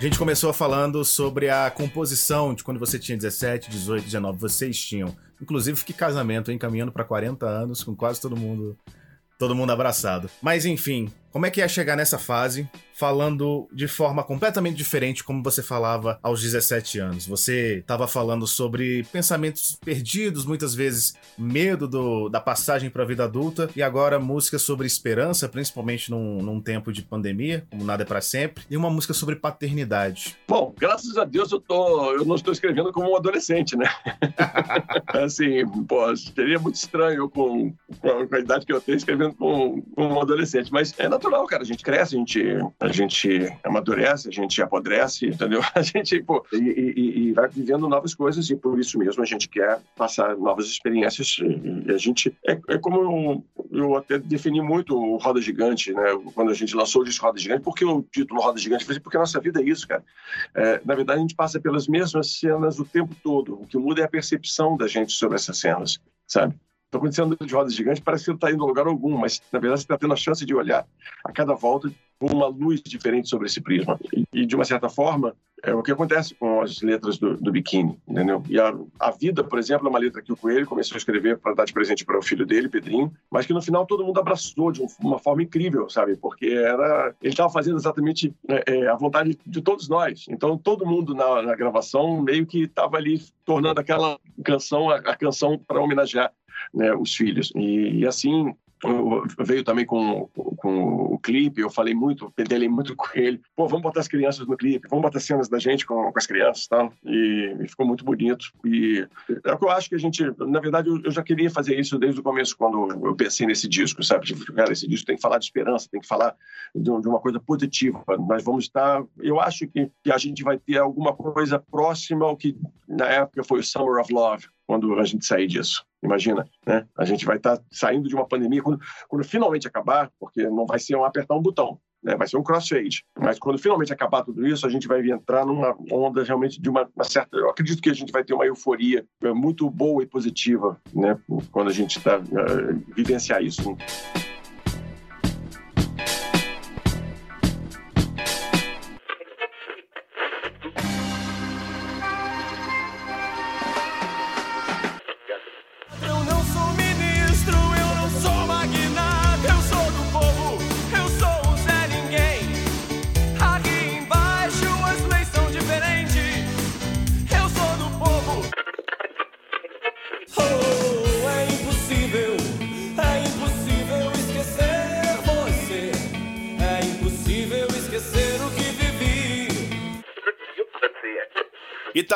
A gente começou falando sobre a composição de quando você tinha 17, 18, 19, vocês tinham. Inclusive, que casamento, hein? Caminhando para 40 anos, com quase todo mundo todo mundo abraçado. Mas enfim, como é que é chegar nessa fase falando de forma completamente diferente como você falava aos 17 anos? Você estava falando sobre pensamentos perdidos, muitas vezes medo do, da passagem para a vida adulta, e agora música sobre esperança, principalmente num, num tempo de pandemia, como nada é para sempre, e uma música sobre paternidade. Bom, graças a Deus eu, tô, eu não estou escrevendo como um adolescente, né? assim, pô, seria muito estranho com, com, a idade que eu tenho escrevendo com, com um adolescente, mas é natural, cara. A gente cresce, a gente, a gente amadurece, a gente apodrece, entendeu? A gente, pô, e, e, e, vai vivendo novas coisas e por isso mesmo a gente quer passar novas experiências. E a gente, é, é como eu, eu, até defini muito o Roda Gigante, né? Quando a gente lançou o disco Roda Gigante, por que o título Roda Gigante? Porque a nossa vida é isso, cara. É, na verdade, a gente passa pelas mesmas cenas o tempo todo. O que muda é a percepção da gente sobre essas cenas, sabe? Estou acontecendo de roda gigante, parece que não está indo a lugar algum, mas na verdade você está tendo a chance de olhar a cada volta com uma luz diferente sobre esse prisma. E, e, de uma certa forma, é o que acontece com as letras do, do Biquíni, entendeu? E a, a, Vida, por exemplo, é uma letra que o Coelho começou a escrever para dar de presente para o filho dele, Pedrinho, mas que no final todo mundo abraçou de uma forma incrível, sabe? Porque era ele estava fazendo exatamente é, é, a vontade de todos nós. Então todo mundo na, na gravação meio que estava ali tornando aquela canção a, a canção para homenagear né, os filhos. E, e assim veio também com, com o clipe, eu falei muito, pedelei muito com ele. Pô, vamos botar as crianças no clipe, vamos botar cenas da gente com, com as crianças tal. E, e, ficou muito bonito. E é o que eu acho que a gente, na verdade, eu, eu, já queria fazer isso desde o começo, quando eu pensei nesse disco, sabe? Tipo, cara, esse disco tem que falar de esperança, tem que falar de, de uma coisa positiva. Nós vamos estar, eu acho que, que a gente vai ter alguma coisa próxima ao que na época foi o Summer of Love, quando a gente sair disso. Imagina, né? A gente vai estar tá saindo de uma pandemia quando, quando finalmente acabar, porque não vai ser um apertar um botão, né? Vai ser um crossfade. Mas quando finalmente acabar tudo isso, a gente vai entrar numa onda realmente de uma, uma certa. Eu acredito que a gente vai ter uma euforia é, muito boa e positiva, né? Quando a gente está uh, é, vivenciar isso.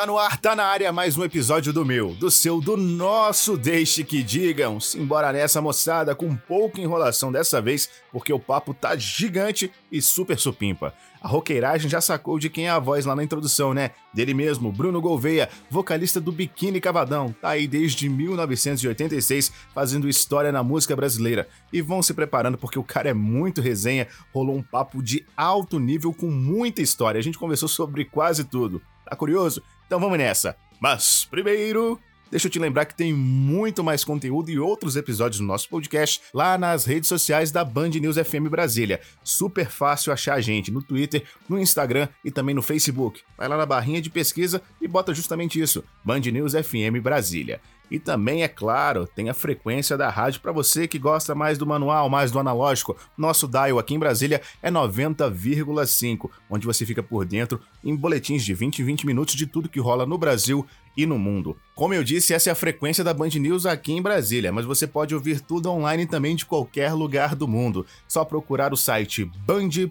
Tá no ar, tá na área mais um episódio do meu, do seu, do nosso Deixe que Digam. Simbora nessa moçada, com pouca enrolação dessa vez, porque o papo tá gigante e super supimpa. A roqueiragem já sacou de quem é a voz lá na introdução, né? Dele mesmo, Bruno Gouveia, vocalista do Biquíni Cavadão. Tá aí desde 1986 fazendo história na música brasileira. E vão se preparando porque o cara é muito resenha, rolou um papo de alto nível com muita história. A gente conversou sobre quase tudo. Tá curioso? Então vamos nessa. Mas primeiro, Deixa eu te lembrar que tem muito mais conteúdo e outros episódios do nosso podcast lá nas redes sociais da Band News FM Brasília. Super fácil achar a gente no Twitter, no Instagram e também no Facebook. Vai lá na barrinha de pesquisa e bota justamente isso: Band News FM Brasília. E também, é claro, tem a frequência da rádio para você que gosta mais do manual, mais do analógico. Nosso dial aqui em Brasília é 90,5, onde você fica por dentro em boletins de 20 em 20 minutos de tudo que rola no Brasil e no mundo. Como eu disse, essa é a frequência da Band News aqui em Brasília, mas você pode ouvir tudo online também de qualquer lugar do mundo. Só procurar o site band.ol.com.br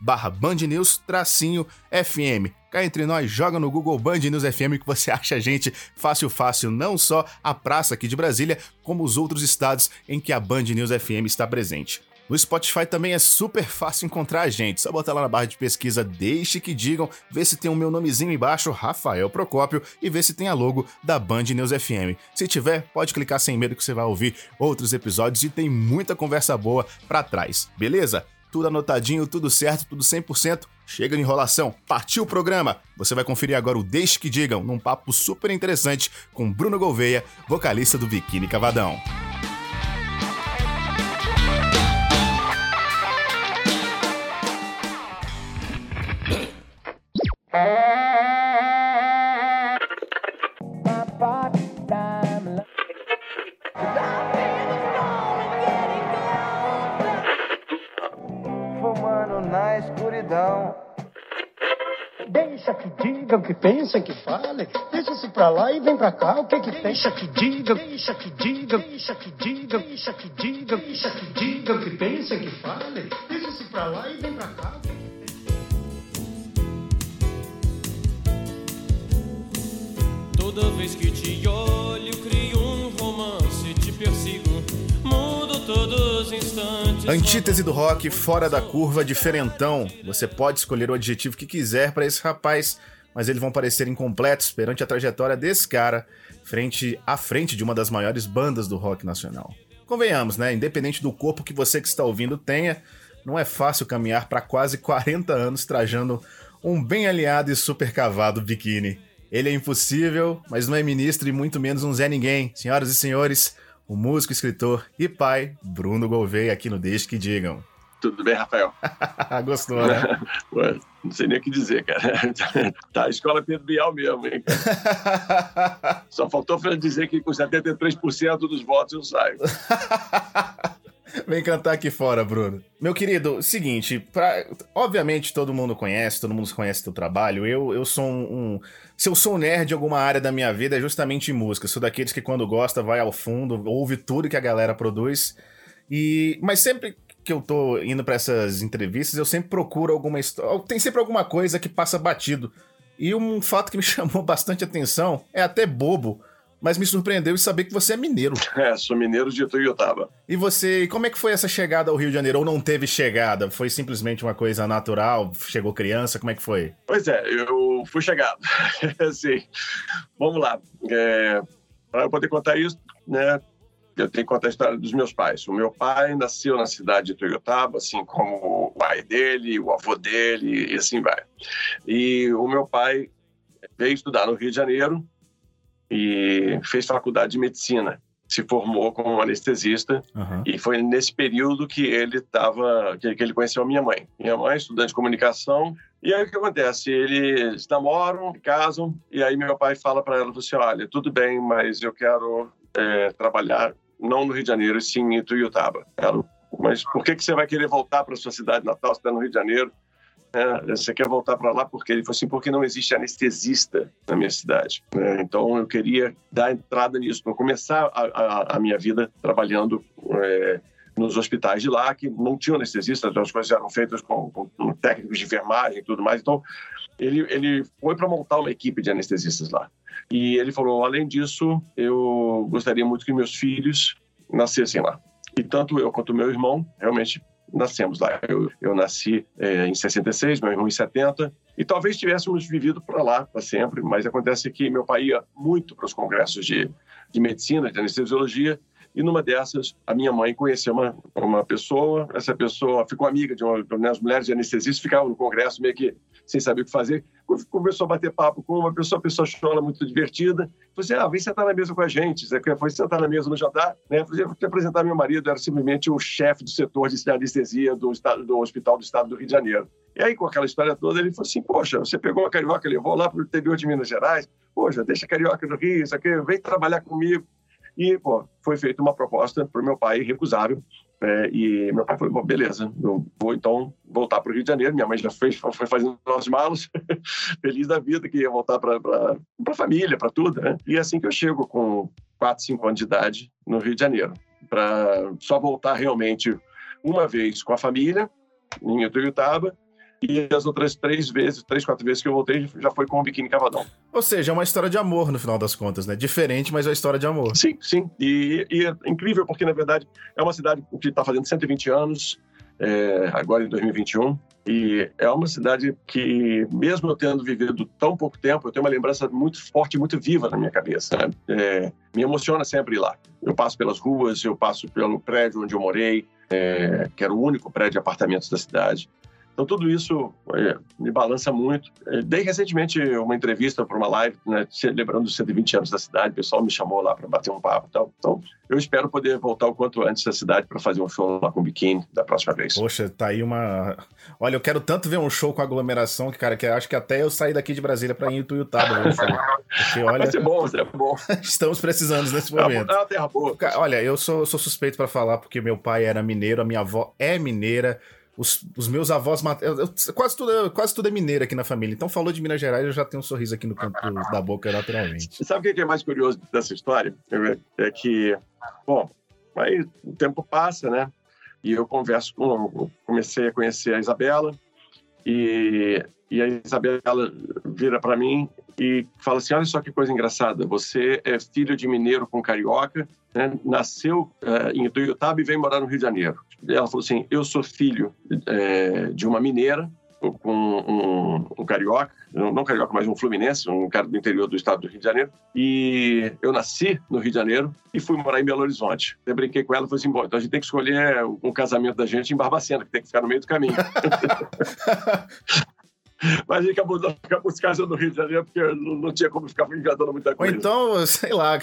barra Band News tracinho FM. Cá entre nós, joga no Google Band News FM que você acha a gente fácil fácil, não só a praça aqui de Brasília, como os outros estados em que a Band News FM está presente. No Spotify também é super fácil encontrar a gente. Só botar lá na barra de pesquisa Deixe que digam, ver se tem o meu nomezinho embaixo, Rafael Procópio, e ver se tem a logo da Band News FM. Se tiver, pode clicar sem medo que você vai ouvir outros episódios e tem muita conversa boa pra trás, beleza? Tudo anotadinho, tudo certo, tudo 100%. Chega de enrolação, partiu o programa! Você vai conferir agora o Deixe que Digam, num papo super interessante com Bruno Gouveia, vocalista do Biquíni Cavadão. Diga, o que pensa, que fale. Deixa-se pra lá e vem pra cá, o que que deixa que diga, deixa que diga, deixa que diga, deixa que diga, deixa que diga, o que pensa, que fale. Deixa-se pra lá e vem pra cá. Toda vez que te olho, crio um romance, te persigo, mudo todos os instantes. Antítese do rock, fora da curva, diferentão. Você pode escolher o adjetivo que quiser para esse rapaz, mas eles vão parecer incompletos perante a trajetória desse cara, frente à frente de uma das maiores bandas do rock nacional. Convenhamos, né? Independente do corpo que você que está ouvindo tenha, não é fácil caminhar para quase 40 anos trajando um bem aliado e super cavado biquíni. Ele é impossível, mas não é ministro e muito menos um Zé Ninguém. Senhoras e senhores, o músico, escritor e pai, Bruno Gouveia, aqui no Deixe Que Digam. Tudo bem, Rafael? Gostou, né? Não sei nem o que dizer, cara. Tá a escola Pedro Bial mesmo, hein, cara? Só faltou dizer que com 73% dos votos eu saio. Vem cantar aqui fora, Bruno. Meu querido, seguinte, pra... obviamente todo mundo conhece, todo mundo conhece teu trabalho. Eu, eu sou um, um, Se eu sou um nerd em alguma área da minha vida, é justamente em música. Sou daqueles que quando gosta vai ao fundo, ouve tudo que a galera produz. E Mas sempre que eu tô indo para essas entrevistas, eu sempre procuro alguma história. Tem sempre alguma coisa que passa batido. E um fato que me chamou bastante atenção é até bobo mas me surpreendeu em saber que você é mineiro. É, sou mineiro de Ituiutaba. E você, como é que foi essa chegada ao Rio de Janeiro? Ou não teve chegada? Foi simplesmente uma coisa natural? Chegou criança? Como é que foi? Pois é, eu fui chegado. assim, vamos lá. É, Para eu poder contar isso, né, eu tenho que contar a história dos meus pais. O meu pai nasceu na cidade de Ituiutaba, assim como o pai dele, o avô dele, e assim vai. E o meu pai veio estudar no Rio de Janeiro, e fez faculdade de medicina. Se formou como anestesista uhum. e foi nesse período que ele estava, que, que, ele conheceu a minha mãe. Minha mãe, estudante de comunicação. E aí o que acontece? Eles namoram, casam e aí meu pai fala para ela, assim, olha, tudo bem, mas eu quero é, trabalhar não no Rio de Janeiro, sim em Ituiutaba. Ela, mas por que que você vai querer voltar para sua cidade natal? Você está no Rio de Janeiro? É, você quer voltar para lá porque ele falou assim porque não existe anestesista na minha cidade né? então eu queria dar entrada nisso para começar a, a, a, minha vida trabalhando é, nos hospitais de lá que não tinham anestesista as coisas eram feitas com, com, com técnicos de enfermagem e tudo mais então ele ele foi para montar uma equipe de anestesistas lá e ele falou além disso eu gostaria muito que meus filhos nascessem lá e tanto eu quanto meu irmão realmente nascemos lá. Eu, eu nasci é, em 66, meu irmão em 70, e talvez tivéssemos vivido para lá para sempre, mas acontece que meu pai ia muito para os congressos de, de medicina, de anestesiologia, e numa dessas, a minha mãe conheceu uma, uma pessoa, essa pessoa ficou amiga de uma, né, as mulheres de anestesistas, ficavam no congresso meio que sem saber o que fazer. Começou a bater papo com uma pessoa, a pessoa chora muito divertida. Falei assim, ah, vem sentar na mesa com a gente. Foi sentar na mesa no jantar, né? Falei, vou te apresentar meu marido, era simplesmente o chefe do setor de anestesia do, estado, do Hospital do Estado do Rio de Janeiro. E aí, com aquela história toda, ele falou assim, poxa, você pegou uma carioca levou lá para o interior de Minas Gerais, poxa, deixa a carioca no Rio, isso aqui, vem trabalhar comigo. E, pô, foi feita uma proposta para o meu pai irrecusável. É, e meu pai falou: beleza, eu vou então voltar para o Rio de Janeiro. Minha mãe já fez, foi fazendo os malos, feliz da vida, que ia voltar para a família, para tudo. Né? E é assim que eu chego com 4, 5 anos de idade no Rio de Janeiro, para só voltar realmente uma vez com a família, em Ituiutaba, e as outras três vezes, três, quatro vezes que eu voltei, já foi com o biquíni cavadão. Ou seja, é uma história de amor no final das contas, né? Diferente, mas é uma história de amor. Sim, sim. E, e é incrível porque, na verdade, é uma cidade que está fazendo 120 anos, é, agora em 2021. E é uma cidade que, mesmo eu tendo vivido tão pouco tempo, eu tenho uma lembrança muito forte, muito viva na minha cabeça. Né? É, me emociona sempre ir lá. Eu passo pelas ruas, eu passo pelo prédio onde eu morei, é, que era o único prédio de apartamentos da cidade. Então, tudo isso é, me balança muito. É, dei recentemente uma entrevista para uma live, né, celebrando os 120 anos da cidade. O pessoal me chamou lá para bater um papo e tal. Então, eu espero poder voltar o quanto antes da cidade para fazer um show lá com o biquíni da próxima vez. Poxa, tá aí uma. Olha, eu quero tanto ver um show com aglomeração que, cara, que acho que até eu sair daqui de Brasília para ir em Tuiutaba ver show. Porque, olha. Vai ser bom, vai ser bom. Estamos precisando nesse momento. É uma terra boa. Olha, eu sou, sou suspeito para falar porque meu pai era mineiro, a minha avó é mineira. Os, os meus avós. Quase tudo, quase tudo é mineiro aqui na família. Então falou de Minas Gerais, eu já tenho um sorriso aqui no canto da boca naturalmente. Sabe o que é mais curioso dessa história? É que, bom, aí o tempo passa, né? E eu converso com. Comecei a conhecer a Isabela, e, e a Isabela vira para mim e fala assim: Olha só que coisa engraçada, você é filho de mineiro com carioca, né? nasceu uh, em Ituiutaba e veio morar no Rio de Janeiro. Ela falou assim: Eu sou filho é, de uma mineira com um, um, carioca, não carioca, mas um fluminense, um cara do interior do estado do Rio de Janeiro. E eu nasci no Rio de Janeiro e fui morar em Belo Horizonte. Eu brinquei com ela e falei assim: bom, então a gente tem que escolher um casamento da gente em Barbacena, que tem que ficar no meio do caminho. Mas a gente acabou, acabou se casando no Rio de Janeiro porque não, não tinha como ficar inventando muita coisa. Ou então, sei lá,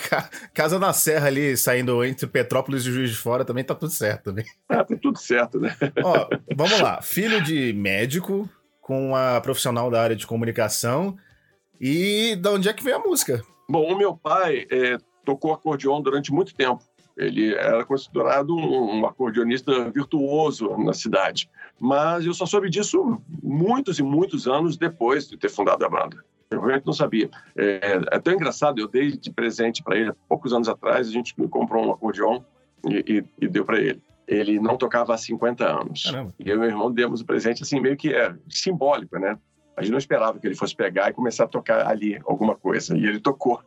casa na Serra ali, saindo entre Petrópolis e Juiz de Fora, também tá tudo certo também. Ah, tá tudo certo, né? Ó, vamos lá. Filho de médico, com a profissional da área de comunicação. E de onde é que veio a música? Bom, o meu pai é, tocou acordeon durante muito tempo. Ele era considerado um, um acordeonista virtuoso na cidade. Mas eu só soube disso muitos e muitos anos depois de ter fundado a banda. Eu realmente não sabia. É, é tão engraçado, eu dei de presente para ele, poucos anos atrás, a gente comprou um acordeon e, e, e deu para ele. Ele não tocava há 50 anos. Caramba. E eu e meu irmão demos o presente, assim, meio que é simbólico, né? A gente não esperava que ele fosse pegar e começar a tocar ali alguma coisa. E ele tocou,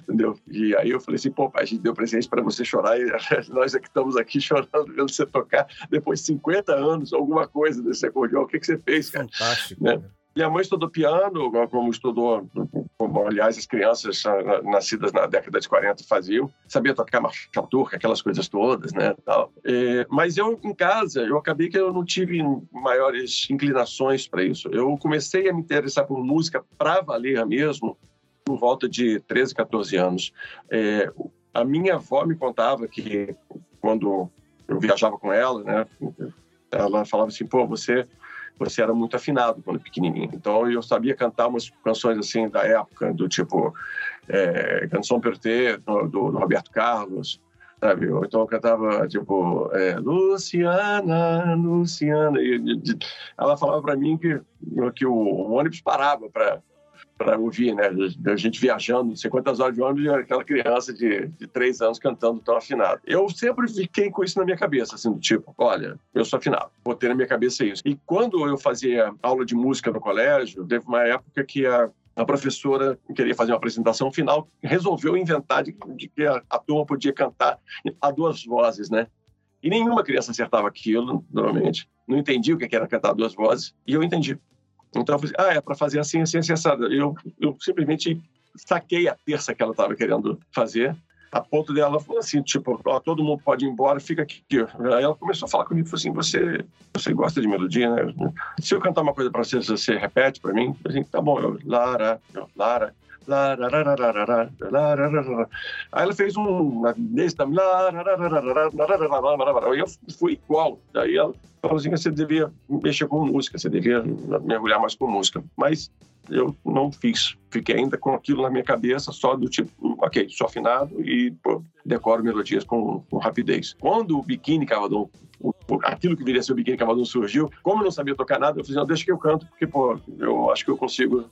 entendeu? E aí eu falei assim, pô, a gente deu presente para você chorar e nós é que estamos aqui chorando vendo você tocar depois de 50 anos, alguma coisa desse acordeão. O que, que você fez, cara? Fantástico. Né? Minha mãe estudou piano, como estudou, como aliás as crianças nascidas na década de 40 faziam. Sabia tocar marchal turca, aquelas coisas todas, né? Tal. É, mas eu, em casa, eu acabei que eu não tive maiores inclinações para isso. Eu comecei a me interessar por música para valer mesmo por volta de 13, 14 anos. É, a minha avó me contava que quando eu viajava com ela, né? Ela falava assim, pô, você você era muito afinado quando pequenininho. Então eu sabia cantar umas canções assim da época, do tipo é, Canção Perté, do, do, Roberto Carlos, sabe? Então eu cantava tipo é, Luciana, Luciana. E, e, ela falava para mim que, que o, o ônibus parava para para ouvir, né? A gente viajando, não sei quantas horas de ônibus, aquela criança de, de três anos cantando tão afinado. Eu sempre fiquei com isso na minha cabeça, assim, do tipo, olha, eu sou afinado, vou ter na minha cabeça isso. E quando eu fazia aula de música no colégio, teve uma época que a, a professora queria fazer uma apresentação final, resolveu inventar de, de que a, a turma podia cantar a duas vozes, né? E nenhuma criança acertava aquilo, normalmente. Não entendia o que era cantar duas vozes, e eu entendi. Então ah, é para fazer assim, assim, assim, assado. Eu, eu simplesmente saquei a terça que ela estava querendo fazer, a ponto dela falou assim, tipo, ó, todo mundo pode ir embora, fica aqui. Aí ela começou a falar comigo, falou assim, você, você gosta de melodia, né? Se eu cantar uma coisa para você, você repete para mim? Eu falei, tá bom, eu, Lara, eu, Lara, Aí ela fez um e eu fui igual. Daí ela falou assim: você devia mexer com música, você devia mergulhar mais com música. Mas eu não fiz. Fiquei ainda com aquilo na minha cabeça, só do tipo, ok, sou afinado e pô, decoro melodias com, com rapidez. Quando o Biquíni Cavadão, aquilo que viria a ser o Biquíni Cavadão surgiu, como eu não sabia tocar nada, eu falei, não, deixa que eu canto, porque, pô, eu acho que eu consigo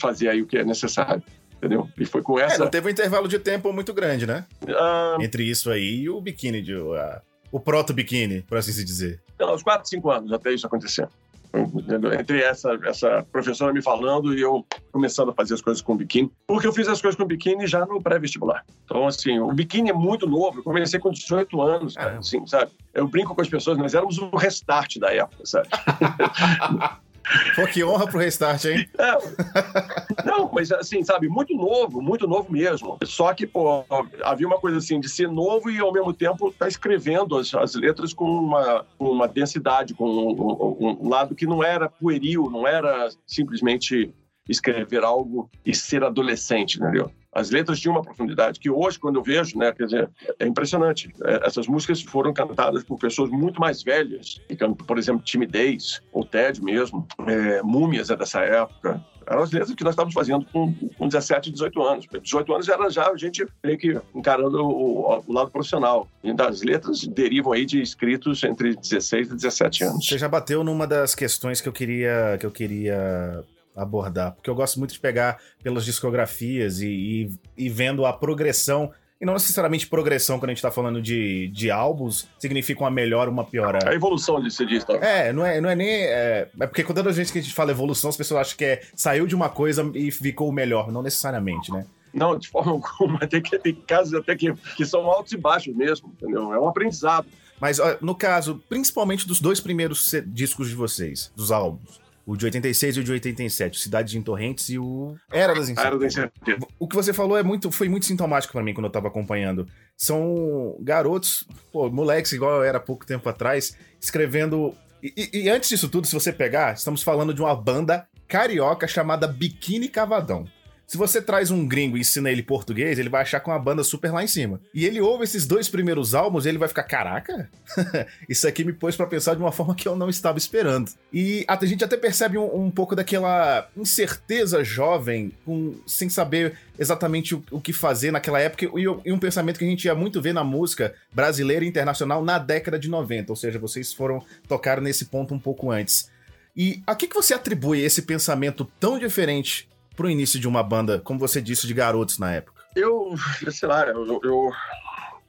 fazer aí o que é necessário. Entendeu? E foi com essa. É, não teve um intervalo de tempo muito grande, né? Ah, Entre isso aí e o biquíni, de, o proto-biquíni, por assim se dizer. Não, uns 4, 5 anos até isso acontecer. Entre essa, essa professora me falando e eu começando a fazer as coisas com biquíni, porque eu fiz as coisas com biquíni já no pré-vestibular. Então, assim, o biquíni é muito novo. Eu comecei com 18 anos, cara, assim, sabe? Eu brinco com as pessoas, nós éramos o restart da época, sabe? Pô, que honra pro restart, hein? É. Não, mas assim, sabe, muito novo, muito novo mesmo. Só que, pô, havia uma coisa assim de ser novo e ao mesmo tempo tá escrevendo as, as, letras com uma, uma densidade, com um, um, um lado que não era pueril, não era simplesmente escrever algo e ser adolescente, entendeu? As letras tinham uma profundidade que hoje, quando eu vejo, né, quer dizer, é impressionante. É, essas músicas foram cantadas por pessoas muito mais velhas, por exemplo, Timidez, ou Ted mesmo, é, Múmias é dessa época, Eram as letras que nós estávamos fazendo com, com 17, 18 anos. 18 anos era já a gente meio que encarando o, o lado profissional. E das letras derivam aí de escritos entre 16 e 17 anos. Você já bateu numa das questões que eu queria, que eu queria abordar, porque eu gosto muito de pegar pelas discografias e, e, e vendo a progressão e não necessariamente progressão, quando a gente tá falando de, de álbuns, significa uma melhora, uma piora. A evolução, você diz, tá? É, não é, não é nem. É, é porque quando a gente que a gente fala evolução, as pessoas acham que é saiu de uma coisa e ficou melhor. Não necessariamente, né? Não, de forma alguma. Tem, que, tem casos até que, que são altos e baixos mesmo, entendeu? É um aprendizado. Mas no caso, principalmente dos dois primeiros discos de vocês, dos álbuns, o de 86 e o de 87, Cidade de Torrentes e o Era das Incertezas. Era das Incertezas. O que você falou é muito, foi muito sintomático para mim quando eu tava acompanhando. São garotos, pô, moleques igual eu era pouco tempo atrás, escrevendo. E, e, e antes disso tudo, se você pegar, estamos falando de uma banda carioca chamada Biquíni Cavadão. Se você traz um gringo e ensina ele português, ele vai achar com uma banda super lá em cima. E ele ouve esses dois primeiros álbuns e ele vai ficar, caraca, isso aqui me pôs para pensar de uma forma que eu não estava esperando. E a gente até percebe um, um pouco daquela incerteza jovem, sem saber exatamente o, o, que fazer naquela época, e, e um pensamento que a gente ia muito ver na música brasileira e internacional na década de 90, ou seja, vocês foram tocar nesse ponto um pouco antes. E a que, que você atribui esse pensamento tão diferente pro início de uma banda, como você disse, de garotos na época? Eu, sei lá, eu, eu,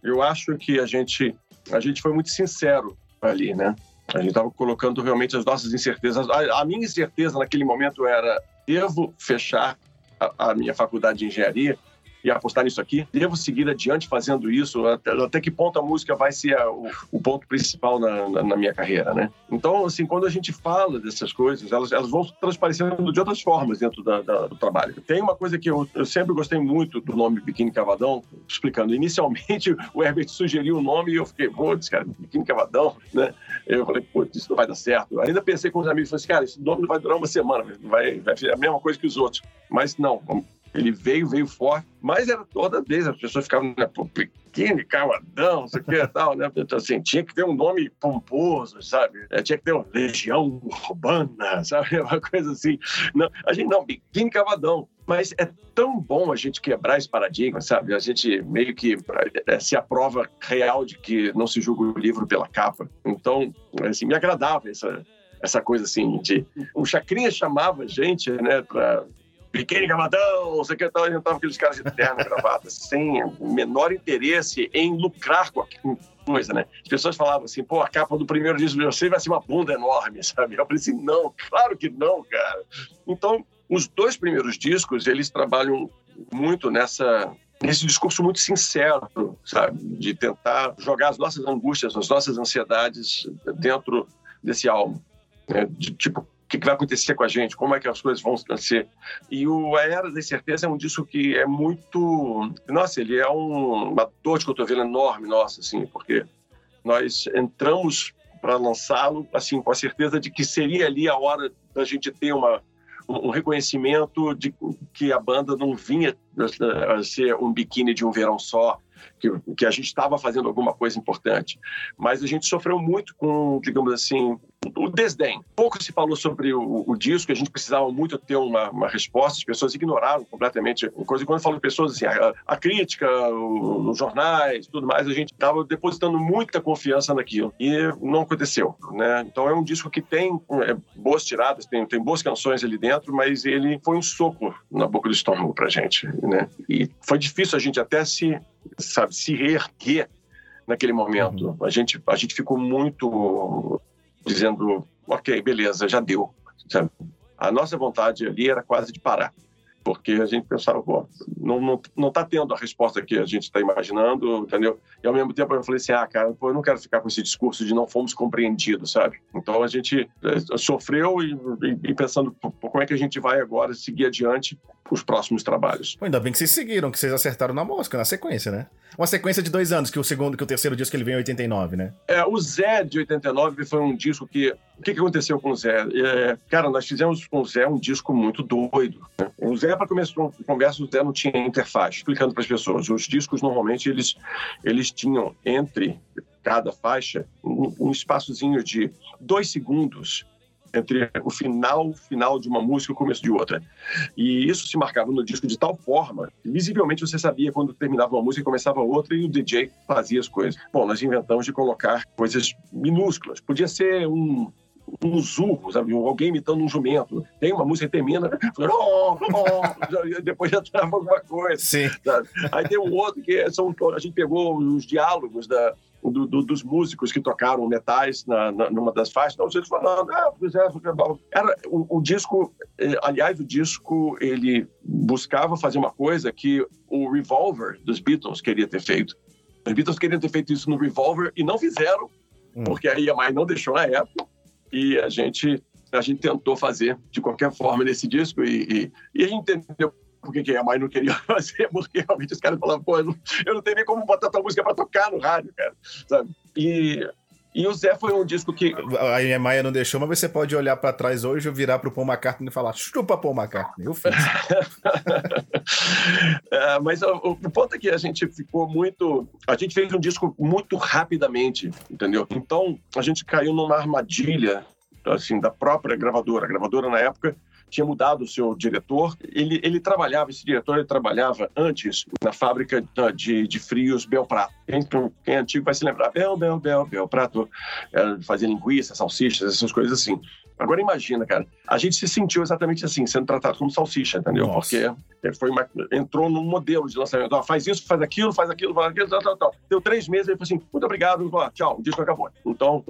eu acho que a gente, a gente foi muito sincero ali, né? A gente estava colocando realmente as nossas incertezas. A, a, minha incerteza naquele momento era: devo fechar a, a minha faculdade de engenharia e apostar nisso aqui? Devo seguir adiante fazendo isso? Até, até que ponto a música vai ser a, o, o, ponto principal na, na, na, minha carreira, né? Então, assim, quando a gente fala dessas coisas, elas, elas vão transparecendo de outras formas dentro da, da, do trabalho. Tem uma coisa que eu, eu sempre gostei muito do nome Biquíni Cavadão, explicando. Inicialmente, o Herbert sugeriu o nome e eu fiquei, putz, cara, Biquíni Cavadão, né? Eu falei, putz, isso não vai dar certo. Ainda pensei com os amigos, falei assim, cara, esse nome não vai durar uma semana, vai, vai ser a mesma coisa que os outros. Mas não, ele veio, veio forte, mas era toda vez, as pessoas ficavam, né, pô, pequeno, caladão, não sei o que tal, né? Então, assim, tinha que ter um nome pomposo, sabe? É, tinha que ter uma legião urbana, sabe? Uma coisa assim. Não, a gente não, biquíni cavadão. Mas é tão bom a gente quebrar esse paradigma, sabe? A gente meio que é, se aprova real de que não se julga o livro pela capa. Então, assim, me agradava essa, essa coisa assim de... O Chacrinha chamava a gente, né, para biquíni gamadão, não sei o que tal, tava aqueles caras de terno e gravata, sem o menor interesse em lucrar com a coisa, né? As pessoas falavam assim, pô, a capa do primeiro disco de você vai ser uma bunda enorme, sabe? Eu falei assim, não, claro que não, cara. Então, os dois primeiros discos, eles trabalham muito nessa nesse discurso muito sincero, sabe, de tentar jogar as nossas angústias, as nossas ansiedades dentro desse álbum, né? de tipo que, que, vai acontecer com a gente, como é que as coisas vão ser. E o A Era da Incerteza é um disco que é muito... Nossa, ele é um, uma dor de cotovelo enorme, nossa, assim, porque nós entramos para lançá-lo, assim, com a certeza de que seria ali a hora da gente ter uma, um reconhecimento de que a banda não vinha a ser um biquíni de um verão só, que, que a gente estava fazendo alguma coisa importante. Mas a gente sofreu muito com, digamos assim, o desdém. Pouco se falou sobre o, o disco, a gente precisava muito ter uma, uma, resposta, as pessoas ignoraram completamente a coisa. E quando eu falo pessoas, assim, a, a crítica, o, os jornais, tudo mais, a gente estava depositando muita confiança naquilo. E não aconteceu, né? Então é um disco que tem é, boas tiradas, tem, tem boas canções ali dentro, mas ele foi um soco na boca do estômago pra gente, né? E foi difícil a gente até se, sabe, se reerguer naquele momento. Uhum. A gente, a gente ficou muito dizendo, ok, beleza, já deu. Sabe? A nossa vontade ali era quase de parar porque a gente pensava, pô, não, não, não tá tendo a resposta que a gente está imaginando, entendeu? E ao mesmo tempo eu falei assim, ah, cara, pô, eu não quero ficar com esse discurso de não fomos compreendidos, sabe? Então a gente é, sofreu e, e, e pensando, pô, como é que a gente vai agora seguir adiante os próximos trabalhos. Pô, ainda bem que vocês seguiram, que vocês acertaram na mosca, na sequência, né? Uma sequência de dois anos, que o segundo, que o terceiro disco ele vem em 89, né? É, o Zé de 89 foi um disco que. O que, que aconteceu com o Zé? É, cara, nós fizemos com o Zé um disco muito doido. Né? O Zé, para começar uma conversa, o Zé não tinha interface, explicando para as pessoas. Os discos, normalmente, eles, eles tinham entre cada faixa um, um espaçozinho de dois segundos entre o final final de uma música e o começo de outra. E isso se marcava no disco de tal forma que visivelmente você sabia quando terminava uma música e começava outra e o DJ fazia as coisas. Bom, nós inventamos de colocar coisas minúsculas. Podia ser um um zurro, sabe? Alguém imitando um jumento. Tem uma música que termina, oh, oh, depois já trava alguma coisa. Sim. Sabe? Aí tem um outro que são, a gente pegou os diálogos da, do, do, dos músicos que tocaram metais na, na, numa das faixas, então eles falando, ah, é, era o, o, disco, eh, aliás, o disco ele buscava fazer uma coisa que o Revolver dos Beatles queria ter feito. Os Beatles queriam ter feito isso no Revolver e não fizeram, hum. porque a EMI não deixou na época e a gente a gente tentou fazer de qualquer forma nesse disco e, e, e a gente entendeu por que a mãe não queria fazer, porque realmente os caras falavam, pô, eu não, eu não tenho nem como botar tua música para tocar no rádio, cara, sabe? E, e o Zé foi um disco que. A Maia não deixou, mas você pode olhar para trás hoje, virar pro Paul McCartney e falar: chupa Paul McCartney. Eu fiz. é, mas o, o, ponto é que a gente ficou muito. A gente fez um disco muito rapidamente, entendeu? Então a gente caiu numa armadilha assim, da própria gravadora. A gravadora, na época, tinha mudado o seu diretor. Ele, ele trabalhava, esse diretor, ele trabalhava antes na fábrica de, de frios Belprato. Quem, quem é antigo vai se lembrar. Bel, Bel, Bel, Belprato. Fazia linguiça, salsichas, essas coisas assim. Agora imagina, cara, a gente se sentiu exatamente assim, sendo tratado como salsicha, entendeu? Nossa. Porque foi uma, entrou num modelo de lançamento. Ó, faz isso, faz aquilo, faz aquilo, faz aquilo, tal, tal, tal. Deu três meses, ele falou assim, muito obrigado, tchau, o disco acabou. Então,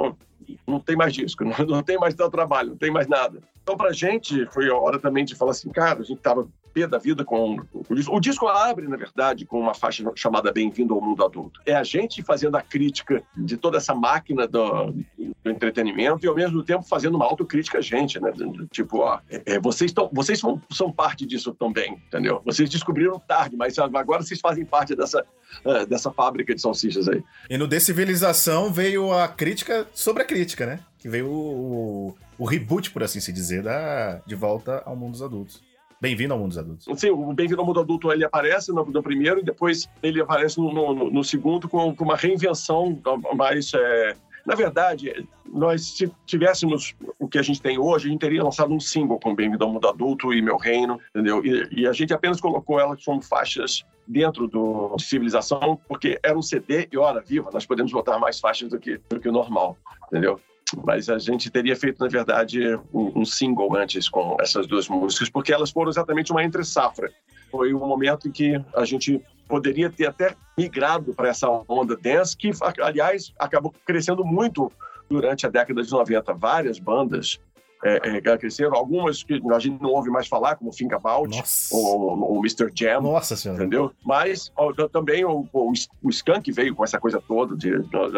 não tem mais disco, não, não tem mais trabalho, não tem mais nada. Então, pra gente, foi a hora também de falar assim, cara, a gente tava pé da vida com, o disco. O disco abre, na verdade, com uma faixa chamada Bem-vindo ao Mundo Adulto. É a gente fazendo a crítica de toda essa máquina do, do entretenimento e, ao mesmo tempo, fazendo uma autocrítica a gente, né? Tipo, ó, é, é vocês, tão, vocês são, são parte disso também, entendeu? Vocês descobriram tarde, mas agora vocês fazem parte dessa, uh, dessa fábrica de salsichas aí. E no Decivilização veio a crítica sobre a crítica, né? Que veio o, o reboot, por assim se dizer, da, de volta ao mundo dos adultos. Bem-vindo ao mundo dos adultos. Sim, o Bem-vindo ao mundo adulto ele aparece no, no, primeiro e depois ele aparece no, no, no segundo com, com, uma reinvenção mais. É... Na verdade, nós se tivéssemos o que a gente tem hoje, a gente teria lançado um single com Bem-vindo ao mundo adulto e Meu Reino, entendeu? E, e a gente apenas colocou elas como faixas dentro do de civilização, porque era um CD e hora viva, nós podemos botar mais faixas do que, do que o normal, entendeu? Mas a gente teria feito, na verdade, um, um, single antes com essas duas músicas, porque elas foram exatamente uma entre-safra. Foi um momento em que a gente poderia ter até migrado para essa onda dance, que, aliás, acabou crescendo muito durante a década de 90. Várias bandas é, é, cresceram. Algumas que a gente não ouve mais falar, como Think About ou, o Mr. Jam. Nossa Senhora. Entendeu? Mas ó, também o, o, o Skank veio com essa coisa toda. De,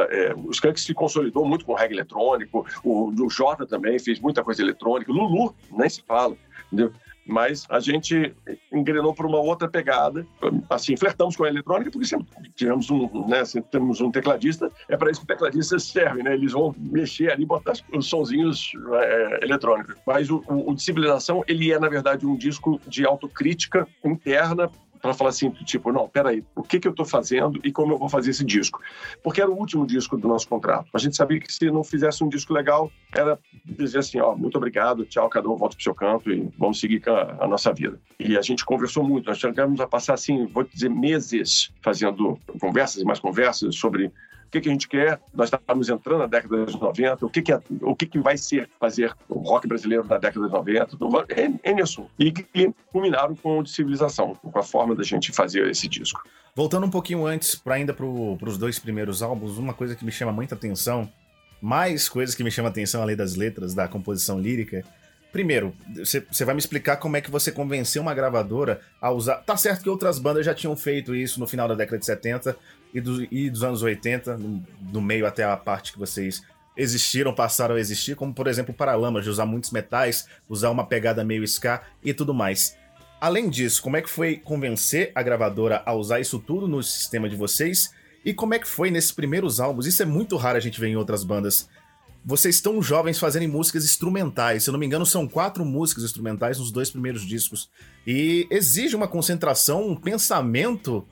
é, o Skank se consolidou muito com reggae eletrônico. O, o Jota também fez muita coisa eletrônica. O Lulu, nem se fala. Entendeu? Mas a gente engrenou para uma outra pegada. Assim, flertamos com a eletrônica, porque sempre tivemos um, né, sempre temos um tecladista, é para isso que tecladistas servem, né? Eles vão mexer ali, botar os sonzinhos é, eletrônicos. Mas o, o, o Civilização, ele é, na verdade, um disco de autocrítica interna para falar assim, tipo, não, peraí, o que, que eu estou fazendo e como eu vou fazer esse disco? Porque era o último disco do nosso contrato. A gente sabia que se não fizesse um disco legal, era dizer assim, ó, muito obrigado, tchau, cada um volta para o seu canto e vamos seguir com a, a, nossa vida. E a gente conversou muito, nós chegamos a passar, assim, vou dizer, meses fazendo conversas e mais conversas sobre o que, que a gente quer. Nós estamos entrando na década de 90, o que, que, é, o que, que vai ser fazer o rock brasileiro na década de 90, é, é isso. E que culminaram com o de civilização, com a forma da gente fazer esse disco. Voltando um pouquinho antes, para ainda para os dois primeiros álbuns, uma coisa que me chama muita atenção, mais coisas que me chamam atenção além das letras, da composição lírica, Primeiro, você vai me explicar como é que você convenceu uma gravadora a usar. Tá certo que outras bandas já tinham feito isso no final da década de 70 e, do, e dos anos 80, no, no, meio até a parte que vocês existiram, passaram a existir, como por exemplo o Paralamas, de usar muitos metais, usar uma pegada meio ska e tudo mais. Além disso, como é que foi convencer a gravadora a usar isso tudo no sistema de vocês? E como é que foi nesses primeiros álbuns? Isso é muito raro a gente ver em outras bandas vocês estão jovens fazendo músicas instrumentais. Se eu não me engano, são quatro músicas instrumentais nos dois primeiros discos. E exige uma concentração, um pensamento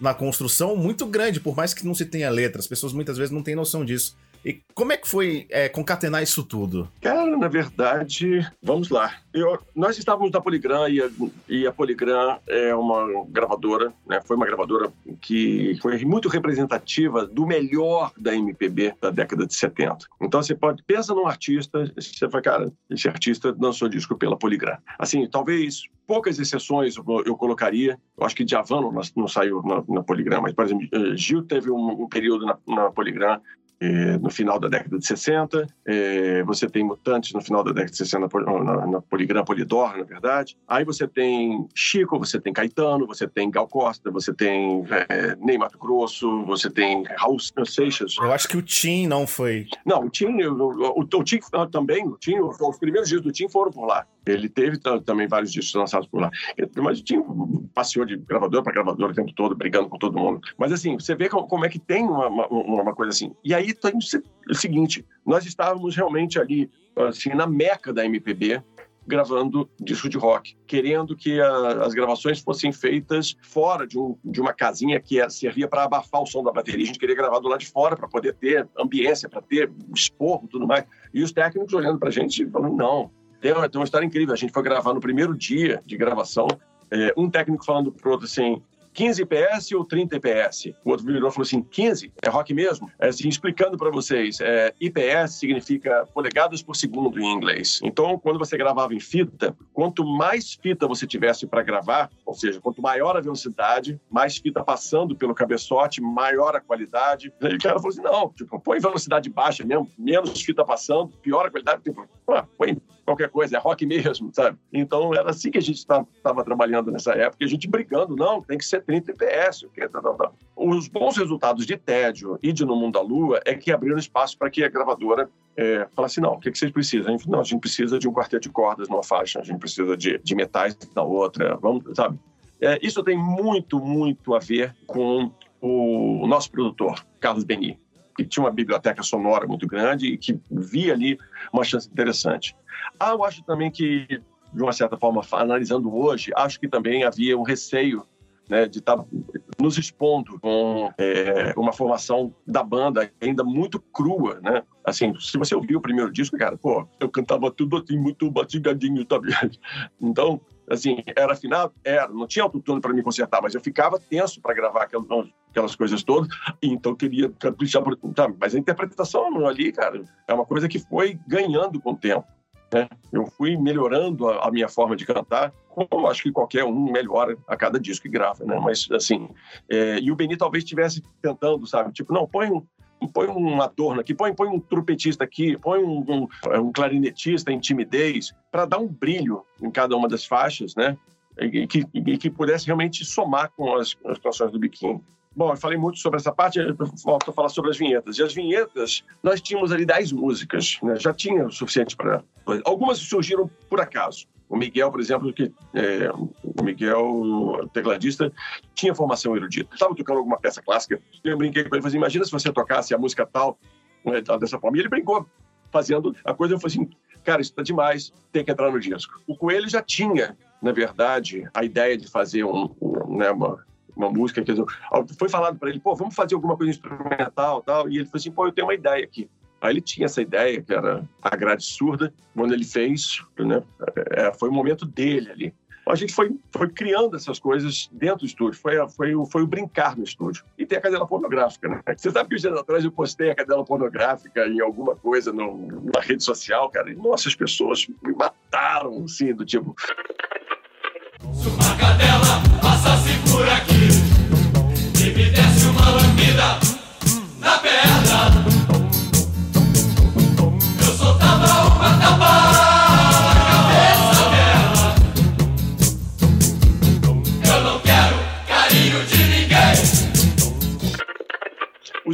na construção muito grande, por mais que não se tenha letra. As pessoas muitas vezes não têm noção disso. E como é que foi é, concatenar isso tudo? Cara, na verdade, vamos lá. Eu, nós estávamos na Poligram e a, e a Poligram é uma gravadora, né? Foi uma gravadora que foi muito representativa do melhor da MPB da década de 70. Então você pode pensa num artista, você fala, cara, esse artista lançou disco pela Poligram. Assim, talvez poucas exceções eu, colocaria. Eu acho que Djavan não, não saiu na, na Poligram, mas por exemplo, Gil teve um, um período na, na Poligram é, no final da década de 60. É, você tem Mutantes no final da década de 60 na, na Poligram Polidor, na verdade. Aí você tem Chico, você tem Caetano, você tem Gal Costa, você tem é, Ney Mato Grosso, você tem Raul Seixas. Eu acho que o Tim não foi. Não, o Tim, o, o, o Tim também, o Tim, os primeiros dias do Tim foram por lá. Ele teve também vários discos lançados por lá. Mas Tim passeou de gravador para gravador o tempo todo, brigando com todo mundo. Mas assim, você vê como é que tem uma, uma, uma coisa assim. E aí tem o seguinte: nós estávamos realmente ali, assim, na meca da MPB, gravando disco de rock, querendo que a, as gravações fossem feitas fora de, um, de uma casinha que era, servia para abafar o som da bateria. A gente queria gravar do lado de fora para poder ter ambiência, para ter esporro tudo mais. E os técnicos olhando para a gente falando: não, tem uma, tem uma história incrível. A gente foi gravar no primeiro dia de gravação, é, um técnico falando pro outro assim: 15 PS ou 30 IPS? O outro virou e falou assim: 15? É rock mesmo? É, assim, explicando para vocês, é, IPS significa polegadas por segundo em inglês. Então, quando você gravava em fita, quanto mais fita você tivesse para gravar, ou seja, quanto maior a velocidade, mais fita passando pelo cabeçote, maior a qualidade. E o cara falou assim: não, tipo, põe velocidade baixa mesmo, menos fita passando, pior a qualidade. Tipo, põe qualquer coisa, é rock mesmo, sabe? Então era assim que a gente estava trabalhando nessa época, a gente brigando, não, tem que ser 30 FPS, o que, tá, tá, tá. Os bons resultados de Tédio e de No Mundo da Lua é que abriram espaço para que a gravadora é, falasse, não, o que, que vocês precisam? A gente, não, a gente precisa de um quarteto de cordas numa faixa, a gente precisa de, de metais na outra, vamos, sabe? É, isso tem muito, muito a ver com o nosso produtor, Carlos Beni, que tinha uma biblioteca sonora muito grande e que via ali uma chance interessante. Ah, eu acho também que, de uma certa forma, analisando hoje, acho que também havia um receio né, de estar tá nos expondo com é, uma formação da banda ainda muito crua, né? Assim, se você ouviu o primeiro disco, cara, pô, eu cantava tudo assim, muito batigadinho, sabe? Então, assim, era afinado? Era. Não tinha autotune para me consertar, mas eu ficava tenso para gravar aquelas, aquelas coisas todas, então queria caprichar. Tá, mas a interpretação ali, cara, é uma coisa que foi ganhando com o tempo. Né? Eu fui melhorando a, a, minha forma de cantar, como acho que qualquer um melhora a cada disco que grava, né? Mas, assim, é, e o Beni talvez estivesse tentando, sabe? Tipo, não, põe um, põe um adorno aqui, põe, põe um trompetista aqui, põe um, um, um clarinetista em timidez, para dar um brilho em cada uma das faixas, né? E que, e que pudesse realmente somar com as, as canções do Biquinho. Bom, eu falei muito sobre essa parte, volto a falar sobre as vinhetas. E as vinhetas, nós tínhamos ali 10 músicas, né? já tinha o suficiente para. Algumas surgiram por acaso. O Miguel, por exemplo, que é, o Miguel, tecladista, tinha formação erudita. Estava tocando alguma peça clássica. Eu brinquei com ele, falei, assim, imagina se você tocasse a música tal, né, dessa forma. E ele brincou, fazendo a coisa. Eu falei assim, cara, isso está demais, tem que entrar no disco. O Coelho já tinha, na verdade, a ideia de fazer um, um né, uma, uma música que foi falado para ele, pô, vamos fazer alguma coisa instrumental, tal, e ele falou assim, pô, eu tenho uma ideia aqui. Aí ele tinha essa ideia, que era a grade surda, quando ele fez, né? É, foi o momento dele ali. A gente foi, foi criando essas coisas dentro do estúdio, foi, foi, foi o brincar no estúdio. E tem a cadela pornográfica, né? Você sabe que os dias atrás eu postei a cadela pornográfica em alguma coisa no, na rede social, cara, e nossa, as pessoas me mataram, assim, do tipo. Se uma cadela passasse por aqui. E me desse uma lambida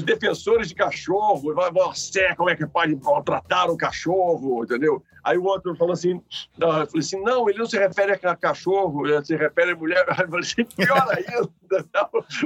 os defensores de cachorro, você, como é que pode tratar o cachorro, entendeu? Aí o outro falou assim, falei assim, não, ele não se refere a cachorro, ele se refere a mulher. Eu falei assim, pior ainda,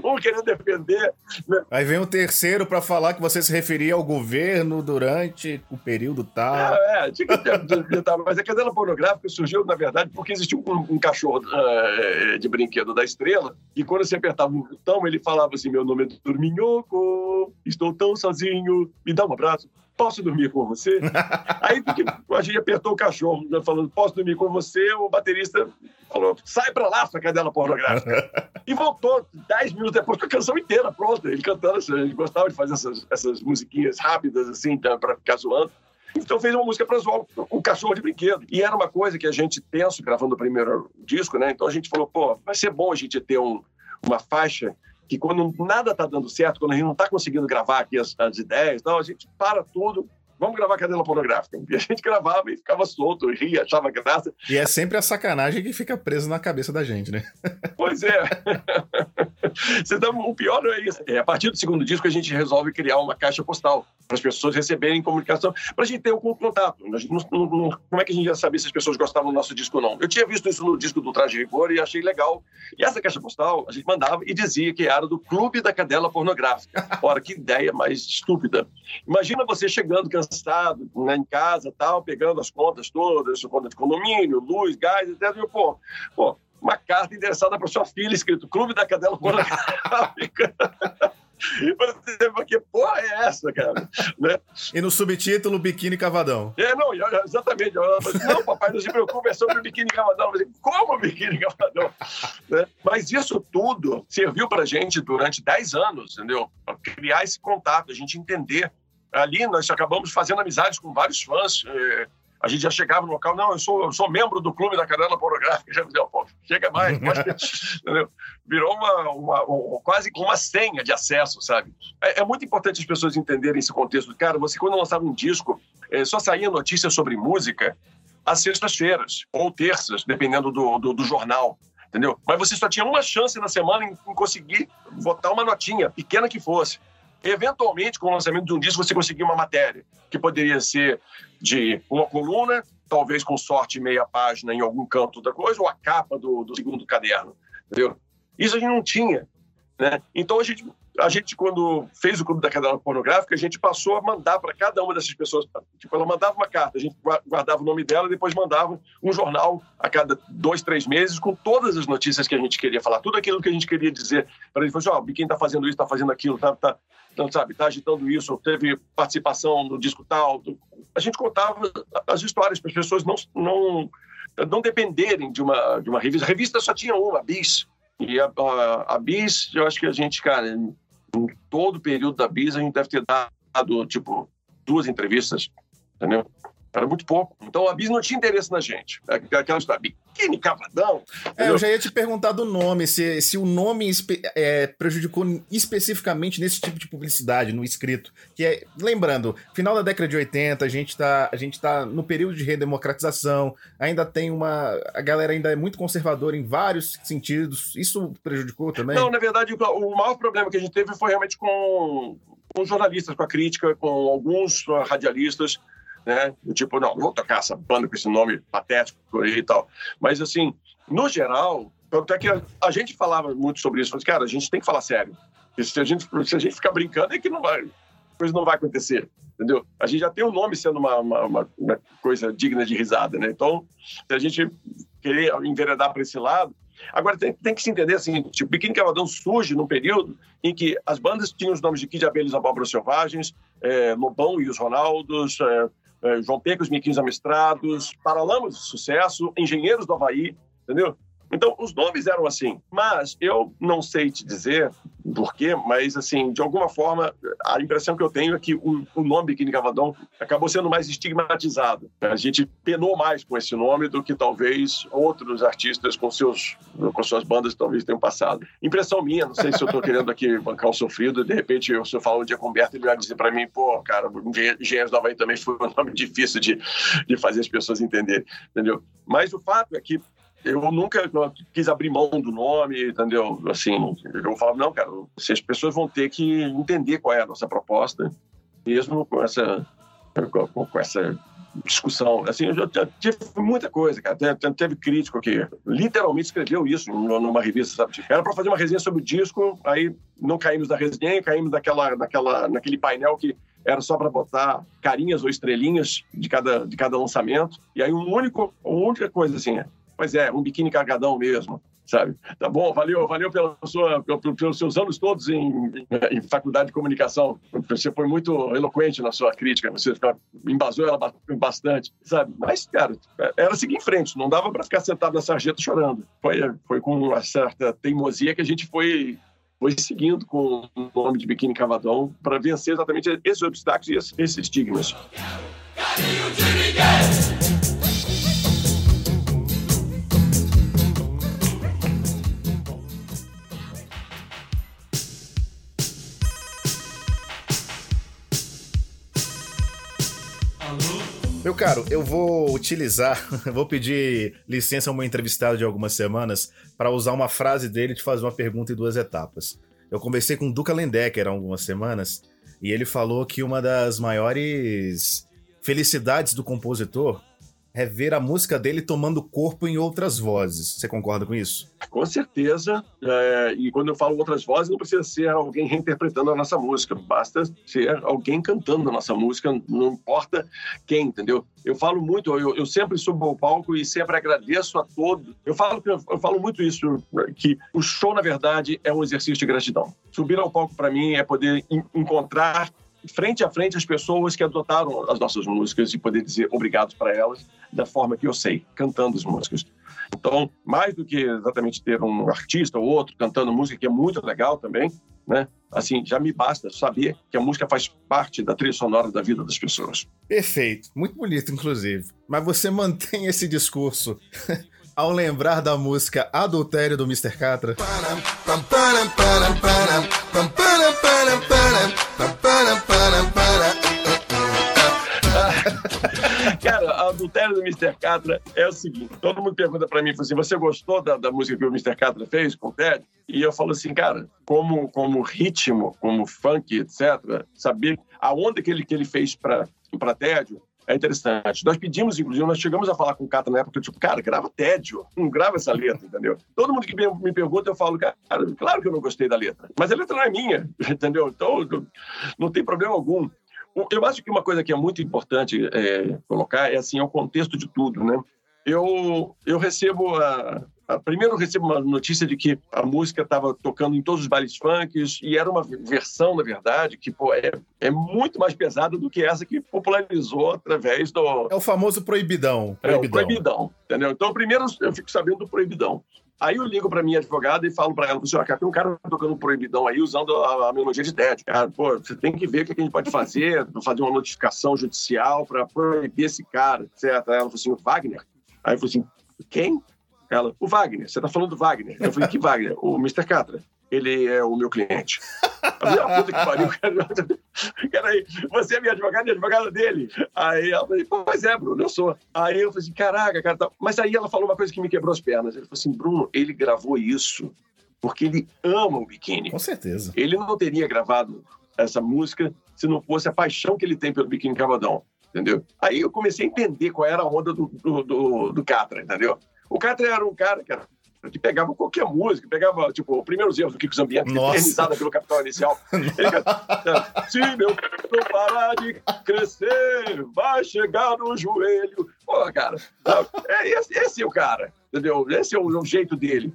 um querendo defender. Né? Aí vem o terceiro para falar que você se referia ao governo durante o período tal. É, é tinha que ter, mas a cadela pornográfica surgiu, na verdade, porque existia um, um cachorro uh, de brinquedo da estrela, e quando você apertava um botão, ele falava assim, meu nome é Dorminhoco, estou tão sozinho, me dá um abraço. Posso dormir com você? Aí porque a gente apertou o cachorro, né, falando, posso dormir com você? O baterista falou, sai pra lá, sua cadela pornográfica. e voltou dez minutos depois com a canção inteira pronta. Ele cantando, assim, ele gostava de fazer essas, essas musiquinhas rápidas, assim, pra ficar zoando. Então fez uma música para zoar o cachorro de brinquedo. E era uma coisa que a gente tenso gravando o primeiro disco, né? Então a gente falou, pô, vai ser bom a gente ter um, uma faixa que quando nada está dando certo, quando a gente não está conseguindo gravar aqui as, as ideias, então a gente para tudo, vamos gravar cadela pornográfica. E a gente gravava e ficava solto, ria, achava graça. E é sempre a sacanagem que fica presa na cabeça da gente, né? Pois é. o pior não é isso. É, a partir do segundo disco, a gente resolve criar uma caixa postal para as pessoas receberem comunicação, para a gente ter um contato. Não, não, como é que a gente ia saber se as pessoas gostavam do nosso disco ou não? Eu tinha visto isso no disco do Traje Rigor e achei legal. E essa caixa postal, a gente mandava e dizia que era do Clube da Cadela Pornográfica. Ora, que ideia mais estúpida. Imagina você chegando cansado né, em casa, tal, pegando as contas todas, conta de condomínio, luz, gás, etc. E, pô, pô, uma carta endereçada para sua filha, escrito Clube da Cadela Pornográfica. Você, que porra é essa, cara? Né? E no subtítulo, Biquíni Cavadão. É, não, exatamente. Não, papai, não se preocupe, é sobre o Biquíni Cavadão. Mas, como Biquíni Cavadão? Né? Mas isso tudo serviu pra gente durante 10 anos, entendeu? Pra criar esse contato, a gente entender. Ali nós acabamos fazendo amizades com vários fãs. Eh, a gente já chegava no local, não, eu sou, eu sou membro do clube da cadela pornográfica, já dizia, pô, chega mais, virou uma, uma, uma, quase uma senha de acesso, sabe? É, é, muito importante as pessoas entenderem esse contexto. Cara, você quando lançava um disco, é, só saía notícia sobre música às sextas-feiras, ou terças, dependendo do, do, do jornal entendeu? Mas você só tinha uma chance na semana em, em, conseguir botar uma notinha, pequena que fosse. Eventualmente, com o lançamento de um disco, você conseguia uma matéria, que poderia ser de uma coluna, talvez com sorte meia página em algum canto da coisa, ou a capa do, do segundo caderno, entendeu? Isso a gente não tinha, né? Então a gente, a gente quando fez o Clube da Cadela Pornográfica, a gente passou a mandar para cada uma dessas pessoas, tipo, ela mandava uma carta, a gente guardava o nome dela e depois mandava um jornal a cada dois, três meses com todas as notícias que a gente queria falar, tudo aquilo que a gente queria dizer para ele, assim, ó, quem está fazendo isso, está fazendo aquilo, tá, tá, então, sabe, tá agitando isso, teve participação no disco tal. A gente contava as histórias para as pessoas não, não, não dependerem de uma, de uma revista. A revista só tinha uma, a Bis. E a, a, a Bis, eu acho que a gente, cara, em todo o período da Bis, a gente deve ter dado, tipo, duas entrevistas, entendeu? Era muito pouco. Então a Bis não tinha interesse na gente. Aquela história, biquíni cavadão. É, eu já ia te perguntar do nome, se, se o nome é, prejudicou especificamente nesse tipo de publicidade, no escrito. Que é, lembrando, final da década de 80, a gente tá, a gente tá no período de redemocratização, ainda tem uma. A galera ainda é muito conservadora em vários sentidos. Isso prejudicou também? Não, na verdade, o maior problema que a gente teve foi realmente com, com jornalistas, com a crítica, com alguns radialistas né? Tipo, não, vou tocar essa banda com esse nome patético e tal. Mas, assim, no geral, até que a, a, gente falava muito sobre isso. Falei, cara, a gente tem que falar sério. se a gente, se a gente ficar brincando, é que não vai, coisa não vai acontecer, entendeu? A gente já tem o um nome sendo uma, uma, uma, uma, coisa digna de risada, né? Então, se a gente querer enveredar para esse lado, Agora, tem, tem, que se entender assim, tipo, Biquíni Cavadão surge num período em que as bandas tinham os nomes de Kid Abelhas Abóboras Selvagens, é, Lobão e os Ronaldos, é, João Pedro, os Miquinhos Amestrados, Paralamas de Sucesso, Engenheiros do Havaí, entendeu? Então, os nomes eram assim, mas eu não sei te dizer porquê, mas, assim, de alguma forma, a impressão que eu tenho é que o, o nome Biquíni Cavadão acabou sendo mais estigmatizado. A gente penou mais com esse nome do que talvez outros artistas com, seus, com suas bandas talvez tenham passado. Impressão minha, não sei se eu estou querendo aqui bancar o sofrido, de repente, se eu falar um dia com o Berto, ele vai dizer para mim, pô, cara, Engenheiros do Havaí também foi um nome difícil de, de fazer as pessoas entenderem, entendeu? Mas o fato é que eu nunca quis abrir mão do nome, entendeu? Assim, eu falava, não, cara, se as pessoas vão ter que entender qual é a nossa proposta, mesmo com essa, com, com essa discussão. Assim, eu já, tive muita coisa, cara. Teve, teve crítico que literalmente escreveu isso numa revista, sabe? Era para fazer uma resenha sobre o disco, aí não caímos da resenha, caímos daquela, daquela, naquele painel que era só para botar carinhas ou estrelinhas de cada, de cada lançamento. E aí um único, uma única coisa assim, Pois é, um biquíni cargadão mesmo. sabe? Tá bom, valeu, valeu pela sua, pelos seus anos todos em, em, faculdade de comunicação. Você foi muito eloquente na sua crítica, você embasou ela bastante, sabe? Mas, cara, era seguir em frente, não dava para ficar sentado na sarjeta chorando. Foi, foi com uma certa teimosia que a gente foi foi seguindo com o nome de Biquíni Cavadão para vencer exatamente esses obstáculos e esses, estigmas. Carinho de ninguém. Meu caro, eu vou utilizar, vou pedir licença ao meu entrevistado de algumas semanas para usar uma frase dele e te fazer uma pergunta em duas etapas. Eu conversei com o Duca Lendecker há algumas semanas e ele falou que uma das maiores felicidades do compositor é ver a música dele tomando corpo em outras vozes. Você concorda com isso? Com certeza. É, e quando eu falo outras vozes, não precisa ser alguém reinterpretando a nossa música, basta ser alguém cantando a nossa música, não importa quem, entendeu? Eu falo muito, eu, eu sempre subo ao palco e sempre agradeço a todos. Eu falo, eu falo muito isso, que o show, na verdade, é um exercício de gratidão. Subir ao palco, para mim, é poder encontrar frente a frente as pessoas que adotaram as nossas músicas e poder dizer obrigado para elas da forma que eu sei, cantando as músicas. Então, mais do que exatamente ter um artista ou outro cantando música, que é muito legal também, né? Assim, já me basta saber que a música faz parte da trilha sonora da vida das pessoas. Perfeito, muito bonito, inclusive. Mas você mantém esse discurso ao lembrar da música Adultério do Mr. Catra? Cara, adultério do Mr. Catra é o seguinte: todo mundo pergunta para mim, assim, você gostou da, da, música que o Mr. Catra fez com o Ted? E eu falo assim, cara, como, como ritmo, como funk, etc., saber a onda que ele, que ele fez para Tédio é interessante. Nós pedimos, inclusive, nós chegamos a falar com o Catra na época, tipo, cara, grava tédio, não grava essa letra, entendeu? Todo mundo que me pergunta, eu falo, cara, claro que eu não gostei da letra, mas a letra não é minha, entendeu? Então, não tem problema algum. Eu acho que uma coisa que é muito importante é, colocar é assim, é o contexto de tudo, né? Eu, eu recebo a, primeiro eu recebo uma notícia de que a música estava tocando em todos os bailes funks e era uma versão, na verdade, que pô, é, é muito mais pesada do que essa que popularizou através do... É o famoso proibidão. Proibidão, é, o proibidão entendeu? Então, primeiro eu fico sabendo do proibidão. Aí eu ligo para minha advogada e falo para ela, assim, cara, tem um cara tocando proibidão aí usando a, a melodia de TED. Cara, pô, você tem que ver o que a gente pode fazer, fazer uma notificação judicial para proibir esse cara, etc. Ela falou assim, o Wagner. Aí eu falei assim, quem? Ela, o Wagner, você tá falando do Wagner. Eu falei, que Wagner? O Mr. Catra. Ele é o meu cliente. A minha puta que pariu, cara. Peraí, você é minha advogada e advogada dele. Aí ela falou, pois é, Bruno, eu sou. Aí eu falei assim, caraca, cara. Tá... Mas aí ela falou uma coisa que me quebrou as pernas. Ele falou assim, Bruno, ele gravou isso porque ele ama o biquíni. Com certeza. Ele não teria gravado essa música se não fosse a paixão que ele tem pelo biquíni cavadão, entendeu? Aí eu comecei a entender qual era a onda do, do, do, do Catra, entendeu? O Catra era um cara que era que pegava qualquer música, pegava, tipo, primeiros erros do Kiko Zambianchi, eternizada pelo Capital Inicial. Ele, Se meu não parar de crescer, vai chegar no joelho. Pô, cara, é, esse, esse é o cara, entendeu? Esse é o, é o jeito dele.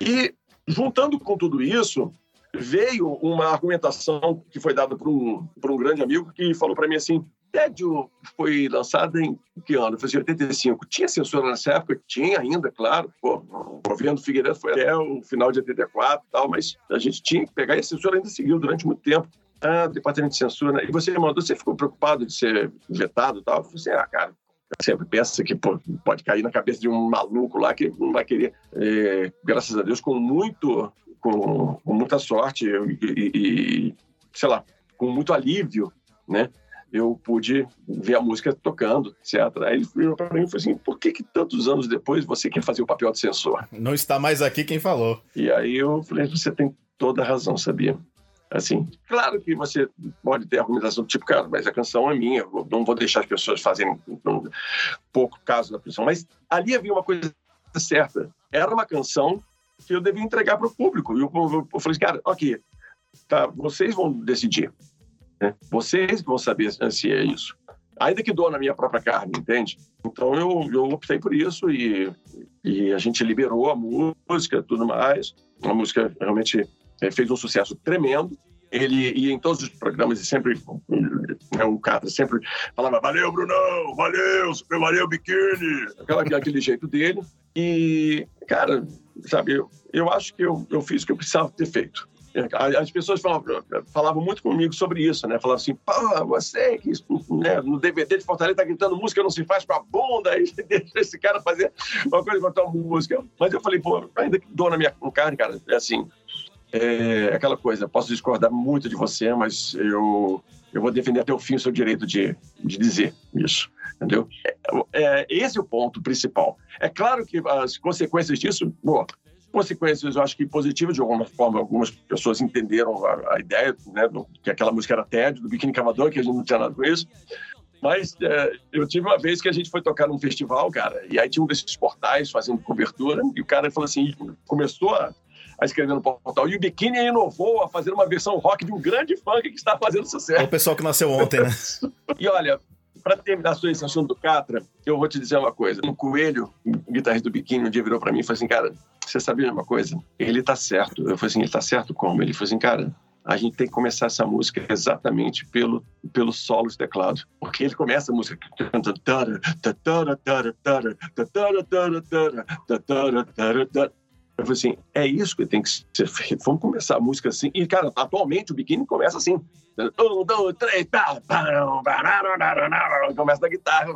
E, juntando com tudo isso, veio uma argumentação que foi dada por um, por um grande amigo que falou para mim assim: Tédio foi lançado em que ano? Foi em 85. Tinha censura nessa época? Tinha ainda, claro. Pô, o governo Figueiredo foi até o final de 84 e tal, mas a gente tinha que pegar e a censura ainda seguiu durante muito tempo. Ah, departamento de censura. Né? E você mandou, você ficou preocupado de ser vetado e tal? Eu falei assim, ah, cara, sempre pensa que pô, pode cair na cabeça de um maluco lá que não vai querer. É, graças a Deus, com muito, com, com muita sorte e, e, e, sei lá, com muito alívio, né? Eu pude ver a música tocando, etc. Aí ele virou para mim e falou assim: por que, que tantos anos depois você quer fazer o papel de censor? Não está mais aqui quem falou. E aí eu falei: você tem toda a razão, sabia? Assim, claro que você pode ter argumentação do tipo, cara, mas a canção é minha, eu não vou deixar as pessoas fazerem um pouco caso da canção. Mas ali havia uma coisa certa. Era uma canção que eu devia entregar para o público. E eu, eu, eu falei, cara, ok, tá, vocês vão decidir. Né? Vocês vão saber se é isso. ainda que dou na minha própria carne, entende? Então eu, eu optei por isso e, e a gente liberou a música tudo mais. A música realmente é, fez um sucesso tremendo. Ele ia em todos os programas e sempre, né, o cara sempre falava: Valeu, Brunão, valeu, super valeu, biquíni, aquela, aquele jeito dele. E, cara, sabe, eu, eu acho que eu, eu fiz o que eu precisava ter feito. As pessoas falavam, falavam, muito comigo sobre isso, né? Falavam assim, pô, você que né, no DVD de Fortaleza tá gritando música não se faz pra bunda, e deixa esse cara fazer uma coisa com a música. Mas eu falei, pô, ainda que dou na minha carne, cara, é assim, é aquela coisa, posso discordar muito de você, mas eu, eu vou defender até o fim o seu direito de, de dizer isso, entendeu? É, é, esse é o ponto principal. É claro que as consequências disso, bom, consequências, eu acho que positivas, de alguma forma, algumas pessoas entenderam a, a ideia, né, do, que aquela música era tédio, do Biquíni Cavador, que a gente não tinha nada com isso. Mas é, eu tive uma vez que a gente foi tocar num festival, cara, e aí tinha um desses portais fazendo cobertura, e o cara falou assim, começou a a escrever no portal. E o Biquíni inovou a fazer uma versão rock de um grande funk que está fazendo sucesso. É o pessoal que nasceu ontem, né? e olha, para terminar sobre esse assunto do Catra, eu vou te dizer uma coisa. Um coelho, guitarrista do Biquíni, um dia virou para mim e falou assim, cara, você sabia uma coisa? Ele tá certo. Eu falei assim, ele tá certo como? Ele falou assim, cara, a gente tem que começar essa música exatamente pelo, pelo solo de teclado. Porque ele começa a música. Eu falei assim, é isso que tem que ser feito. Vamos começar a música assim. E, cara, atualmente o biquíni começa assim. Um, dois, três, pá, começa da guitarra,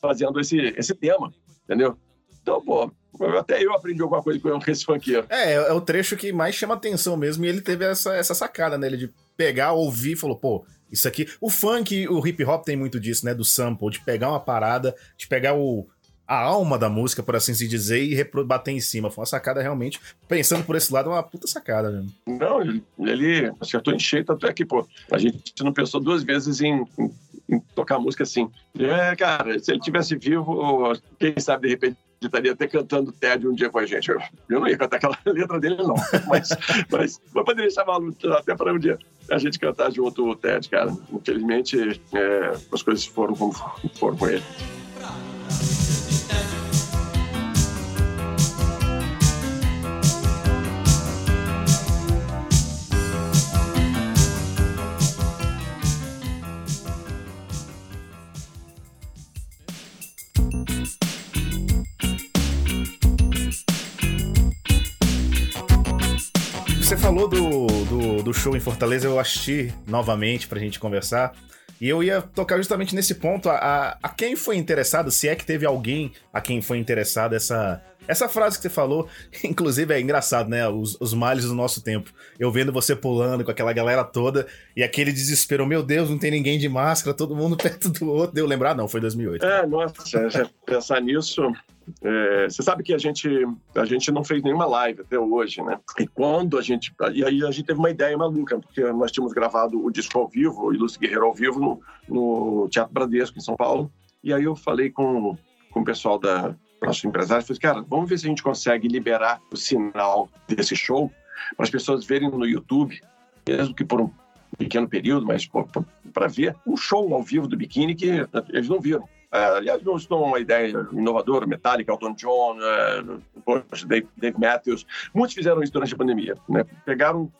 fazendo esse, esse tema, entendeu? Então, pô, até eu aprendi alguma coisa com esse funkeiro. É, é o trecho que mais chama atenção mesmo. E ele teve essa, essa sacada, né? Ele de pegar, ouvir e falou, pô, isso aqui. O funk, o hip hop tem muito disso, né? Do sample, de pegar uma parada, de pegar o a alma da música, por assim se dizer, e bater em cima. Foi uma sacada realmente, pensando por esse lado, uma puta sacada mesmo. Não, ele, acertou em cheio, tanto é que, pô, a gente não pensou duas vezes em, em, em tocar música assim. É, cara, se ele tivesse vivo, quem sabe de repente ele estaria até cantando TED um dia com a gente. Eu, eu não ia cantar aquela letra dele, não. Mas, mas eu poderia chamá-lo até para um dia a gente cantar junto o TED, cara. Infelizmente, é, as coisas foram como foram com ele. Falou do, do, do, show em Fortaleza, eu assisti novamente pra gente conversar. E eu ia tocar justamente nesse ponto, a, a, a, quem foi interessado, se é que teve alguém a quem foi interessado essa, essa frase que você falou, inclusive é engraçado, né? Os, os males do nosso tempo. Eu vendo você pulando com aquela galera toda e aquele desespero, meu Deus, não tem ninguém de máscara, todo mundo perto do outro. Deu lembrar? Não, foi 2008. É, nossa, pensar nisso, é, você sabe que a gente, a gente não fez nenhuma live até hoje, né? E quando a gente. E aí a gente teve uma ideia maluca, porque nós tínhamos gravado o disco ao vivo, o Ilustre Guerreiro ao vivo, no, no Teatro Bradesco, em São Paulo. E aí eu falei com, com o pessoal da nosso empresário, falei, cara, vamos ver se a gente consegue liberar o sinal desse show para as pessoas verem no YouTube, mesmo que por um pequeno período, mas para ver um show ao vivo do biquíni que eles não viram. Uh, aliás, não estou uma ideia inovadora, Metallica, Elton John, uh, Dave, Dave, Matthews. Muitos fizeram isso durante a pandemia. Né? Pegaram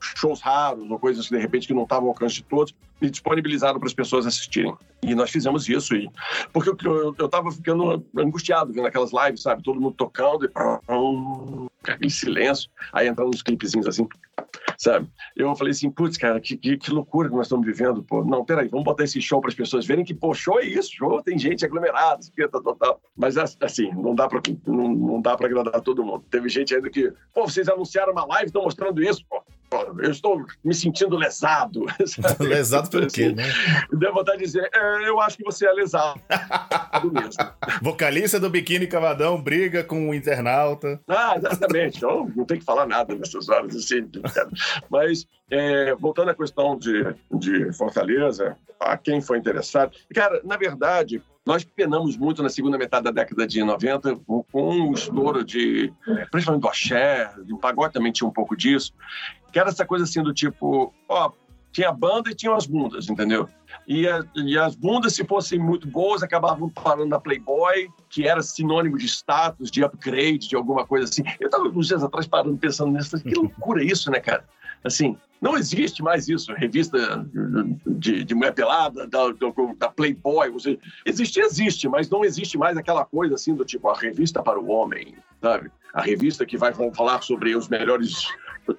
shows raros ou coisas que, de repente, que não estavam ao alcance de todos e disponibilizaram para as pessoas assistirem. E nós fizemos isso. E... Porque eu estava ficando angustiado vendo aquelas lives, sabe? Todo mundo tocando e... Aquele silêncio. Aí entrando uns clipezinhos assim sabe? Eu falei assim, putz, cara, que, que, que, loucura que nós estamos vivendo, pô. Não, peraí, vamos botar esse show para as pessoas verem que, pô, show é isso, show tem gente aglomerada, tal, tal, tal. Mas, assim, não dá para não, não dá agradar todo mundo. Teve gente ainda que, pô, vocês anunciaram uma live, estão mostrando isso, pô eu estou me sentindo lesado. Sabe? lesado pelo quê, né? Deu vontade de dizer, é, eu acho que você é lesado mesmo. Vocalista do Biquíni Cavadão briga com o internauta. Ah, exatamente. Então, não tem que falar nada nessas horas. Assim, Mas, é, voltando à questão de, de Fortaleza, a quem foi interessado. Cara, na verdade, nós penamos muito na segunda metade da década de 90 com um estouro de, principalmente do axé, do pagode também tinha um pouco disso, que era essa coisa assim do tipo, ó, tinha banda e tinham as bundas, entendeu? E, a, e, as bundas, se fossem muito boas, acabavam parando na Playboy, que era sinônimo de status, de upgrade, de alguma coisa assim. Eu estava uns dias atrás parando pensando nisso, que loucura isso, né, cara? Assim, não existe mais isso, revista de, de mulher pelada, da, da Playboy. Existe, existe, mas não existe mais aquela coisa assim do tipo a revista para o homem, sabe? A revista que vai falar sobre os melhores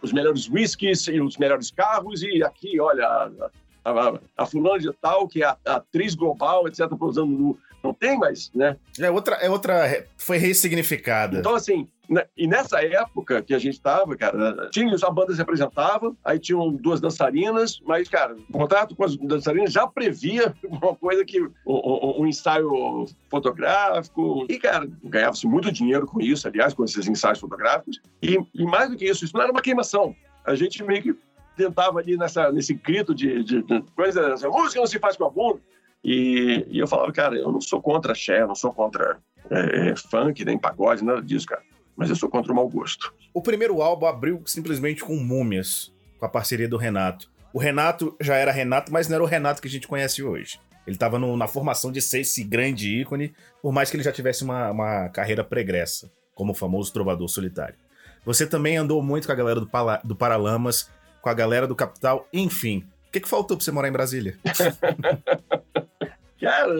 os melhores whiskies e os melhores carros e aqui, olha, a, a, a fulana de tal, que é a, a atriz global, etc., usando não tem mais, né? É outra, é outra, foi ressignificada. Então, assim, né, e nessa época que a gente estava, cara, tinha, a banda se apresentava, aí tinham duas dançarinas, mas, cara, o contrato com as dançarinas já previa uma coisa que, um, um ensaio fotográfico, e, cara, ganhava-se muito dinheiro com isso, aliás, com esses ensaios fotográficos, e, e mais do que isso, isso não era uma queimação. A gente meio que tentava ali nessa, nesse grito de, de, de coisa, a música não se faz com a bunda, e, e, eu falava, cara, eu não sou contra axé, não sou contra é, é, funk, nem pagode, nada disso, cara. Mas eu sou contra o mau gosto. O primeiro álbum abriu simplesmente com Múmias, com a parceria do Renato. O Renato já era Renato, mas não era o Renato que a gente conhece hoje. Ele estava na formação de ser esse grande ícone, por mais que ele já tivesse uma, uma carreira pregressa, como o famoso trovador solitário. Você também andou muito com a galera do, Pala, do Paralamas, com a galera do Capital, enfim. O que, que faltou para você morar em Brasília? Cara,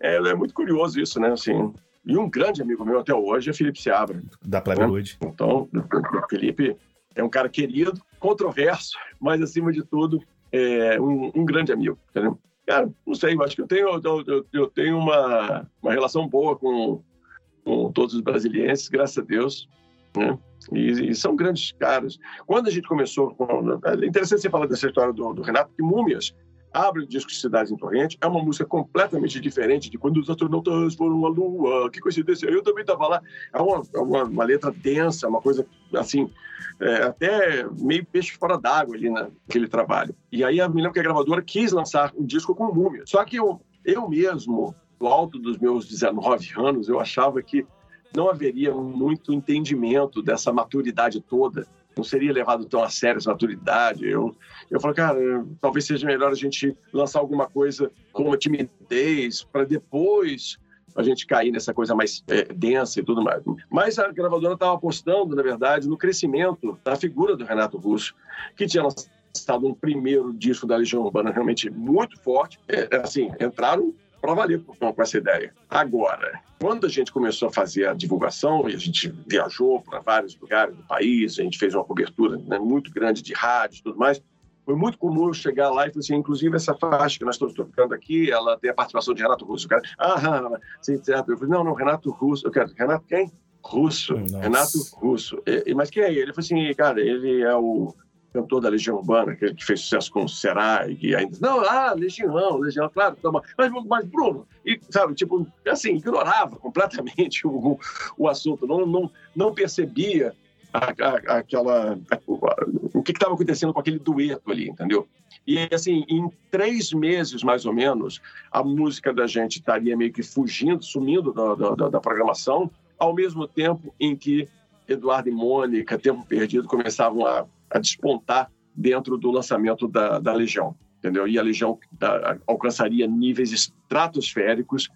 é, é, muito curioso isso, né? Assim, e um grande amigo meu até hoje é Felipe Seabra. Da Plebelude. Né? Então, o Felipe é um cara querido, controverso, mas acima de tudo, é um, um grande amigo, entendeu? Cara, não sei, eu acho que eu tenho, eu, eu tenho uma, uma relação boa com, com todos os brasileiros, graças a Deus, né? E, e, são grandes caras. Quando a gente começou, com, é interessante você falar dessa história do, do Renato, que Múmias abre o disco de Cidades em Torrente, é uma música completamente diferente de quando os astronautas foram à Lua, que coincidência, eu também estava lá. É uma, é uma, uma, letra densa, uma coisa assim, é, até meio peixe fora d'água ali naquele trabalho. E aí eu me lembro que a gravadora quis lançar um disco com múmia. Só que eu, eu mesmo, no alto dos meus 19 anos, eu achava que não haveria muito entendimento dessa maturidade toda não seria levado tão a sério essa maturidade. Eu, eu falo, cara, talvez seja melhor a gente lançar alguma coisa com uma timidez para depois a gente cair nessa coisa mais é, densa e tudo mais. Mas a gravadora estava apostando, na verdade, no crescimento da figura do Renato Russo, que tinha lançado um primeiro disco da Legião Urbana realmente muito forte. É, assim, entraram para valer com, com essa ideia. Agora, quando a gente começou a fazer a divulgação e a gente viajou para vários lugares do país, a gente fez uma cobertura né, muito grande de rádio e tudo mais, foi muito comum eu chegar lá e falar assim, inclusive essa faixa que nós estamos tocando aqui, ela tem a participação de Renato Russo. O cara, ah, sim, certo. Eu falei, não, não, Renato Russo. Eu quero, Renato quem? Russo. Nossa. Renato Russo. E, mas quem é ele? Ele falou assim, cara, ele é o cantor da Legião Urbana, que, que fez sucesso com o Serai, e ainda. Não, ah, Legião, Legião, claro. Toma. Mas, mas Bruno, e, sabe, tipo, assim, ignorava completamente o, o assunto, não, não, não percebia a, a, aquela, a, o que estava acontecendo com aquele dueto ali, entendeu? E assim, em três meses mais ou menos, a música da gente estaria meio que fugindo, sumindo da, da, da programação, ao mesmo tempo em que Eduardo e Mônica, Tempo Perdido, começavam a a despontar dentro do lançamento da, da Legião, entendeu? E a Legião da, alcançaria níveis estratosféricos,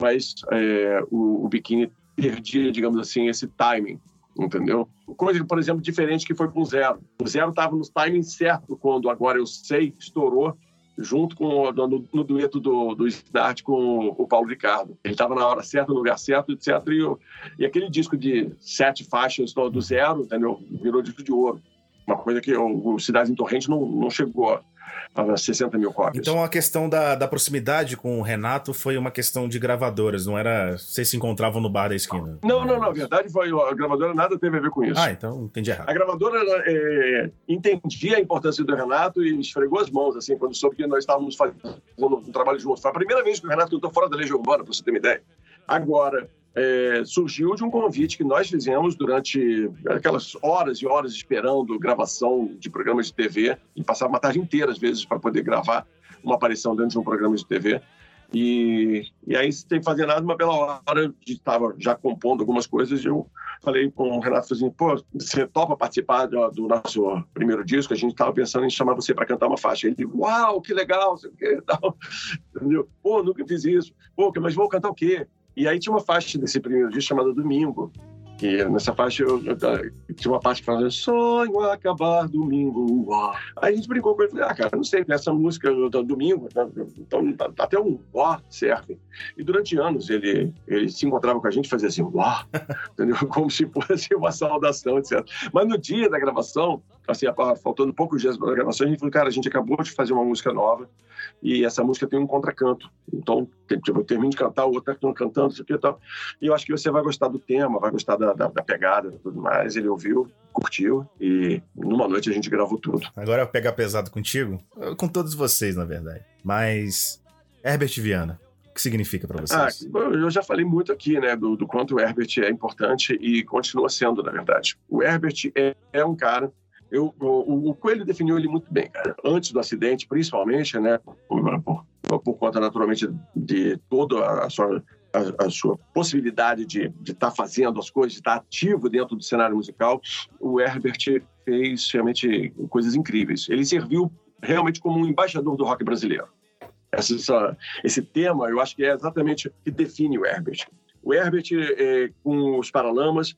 mas é, o, o Biquíni perdia, digamos assim, esse timing, entendeu? Coisa, por exemplo, diferente que foi com o Zero. O Zero estava no timing certo quando Agora Eu Sei estourou, junto com no, no dueto do, do Snart com o Paulo Ricardo. Ele estava na hora certa, no lugar certo, etc. E, e aquele disco de sete faixas do, do Zero, entendeu? Virou disco de ouro. Uma coisa que o, o Cidades em Torrente não, não chegou a 60 mil cópias. Então a questão da, da proximidade com o Renato foi uma questão de gravadoras, não era vocês se encontravam no bar da esquina? Não, não, não. A verdade foi a gravadora nada teve a ver com isso. Ah, então entendi errado. A gravadora é, entendia a importância do Renato e esfregou as mãos, assim, quando soube que nós estávamos fazendo um trabalho juntos. Foi a primeira vez que o Renato cantou fora da Legião Urbana, para você ter uma ideia. Agora, é, surgiu de um convite que nós fizemos durante aquelas horas e horas esperando gravação de programas de TV e passava uma tarde inteira, às vezes, para poder gravar uma aparição dentro de um programa de TV. E, e aí, sem fazer nada, uma bela hora, estava já compondo algumas coisas, eu falei com o Renato assim, pô, você topa participar do, do nosso primeiro disco? A gente estava pensando em chamar você para cantar uma faixa. Ele, uau, que legal, sei o que, tal. Entendeu? Pô, nunca fiz isso. Pô, mas vou cantar o quê? E aí tinha uma faixa desse primeiro disco chamada Domingo, nessa faixa eu, eu, eu, tinha uma parte que falava sonho acabar domingo. Uau. Aí a gente brincou com ele, falei, ah, cara, não sei, essa música do domingo, tá, então tá, tá até um uau serve. E durante anos ele, ele se encontrava com a gente e fazia assim, uau, entendeu? Como se fosse uma saudação, etc. Mas no dia da gravação, assim, faltando poucos dias para a gravação, a gente falou, cara, a gente acabou de fazer uma música nova e essa música tem um contracanto. Então, tipo, eu termino de cantar, o outro está cantando, isso aqui e tal. E eu acho que você vai gostar do tema, vai gostar da, da, da pegada e tudo mais. Ele ouviu, curtiu e numa noite a gente gravou tudo. Agora pegar pesado contigo, com todos vocês, na verdade. Mas, Herbert Viana, o que significa para vocês? Ah, eu já falei muito aqui, né, do, do, quanto o Herbert é importante e continua sendo, na verdade. O Herbert é, é um cara eu, o, o, Coelho definiu ele muito bem, cara. Antes do acidente, principalmente, né, por, por, por conta, naturalmente, de toda a sua, a, a sua possibilidade de estar tá fazendo as coisas, de estar tá ativo dentro do cenário musical, o Herbert fez realmente coisas incríveis. Ele serviu realmente como um embaixador do rock brasileiro. Essa, essa, esse tema, eu acho que é exatamente o que define o Herbert. O Herbert, é, com os Paralamas,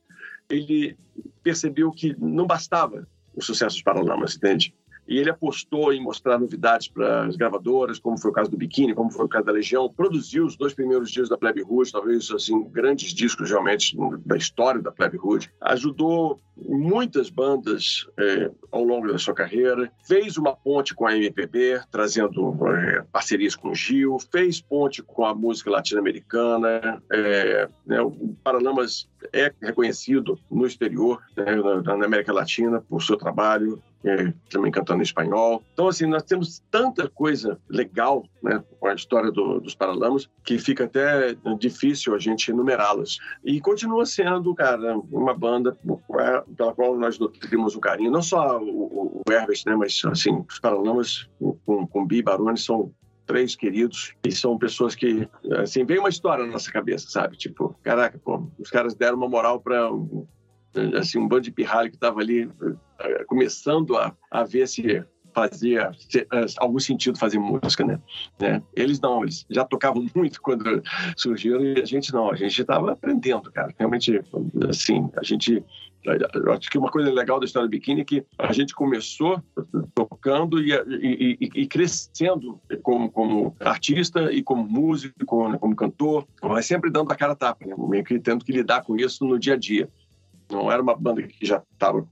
ele percebeu que não bastava o sucesso dos Paralamas, entende? E ele apostou em mostrar novidades para as gravadoras, como foi o caso do Biquíni, como foi o caso da Legião. Produziu os dois primeiros dias da Plebe Hood, talvez assim grandes discos realmente da história da Plebe Hood. Ajudou muitas bandas é, ao longo da sua carreira. Fez uma ponte com a MPB, trazendo é, parcerias com o Gil. Fez ponte com a música latino-americana. É, né, o Paralamas é reconhecido no exterior, né, na, na América Latina, por seu trabalho é, também cantando em espanhol. Então, assim, nós temos tanta coisa legal né, com a história do, dos Paralamas que fica até difícil a gente enumerá-las. E continua sendo, cara, uma banda pela qual nós nutrimos um carinho. Não só o, o Herbert, né, mas, assim, os Paralamas com, com Bi Baroni são três queridos e são pessoas que, assim, vem uma história na nossa cabeça, sabe? Tipo, caraca, pô, os caras deram uma moral para assim, um bando de pirralho que estava ali eh, começando a, a ver se fazia eh, algum sentido fazer música, né? né? Eles não, eles já tocavam muito quando surgiram e a gente não, a gente estava aprendendo, cara. Realmente, assim, a gente eu acho que uma coisa legal da história do biquíni é que a gente começou tocando e, e, e, e crescendo como, como, artista e como músico, como, como cantor, mas sempre dando a cara a tapa, né? meio que tendo que lidar com isso no dia a dia. Não era uma banda que já estava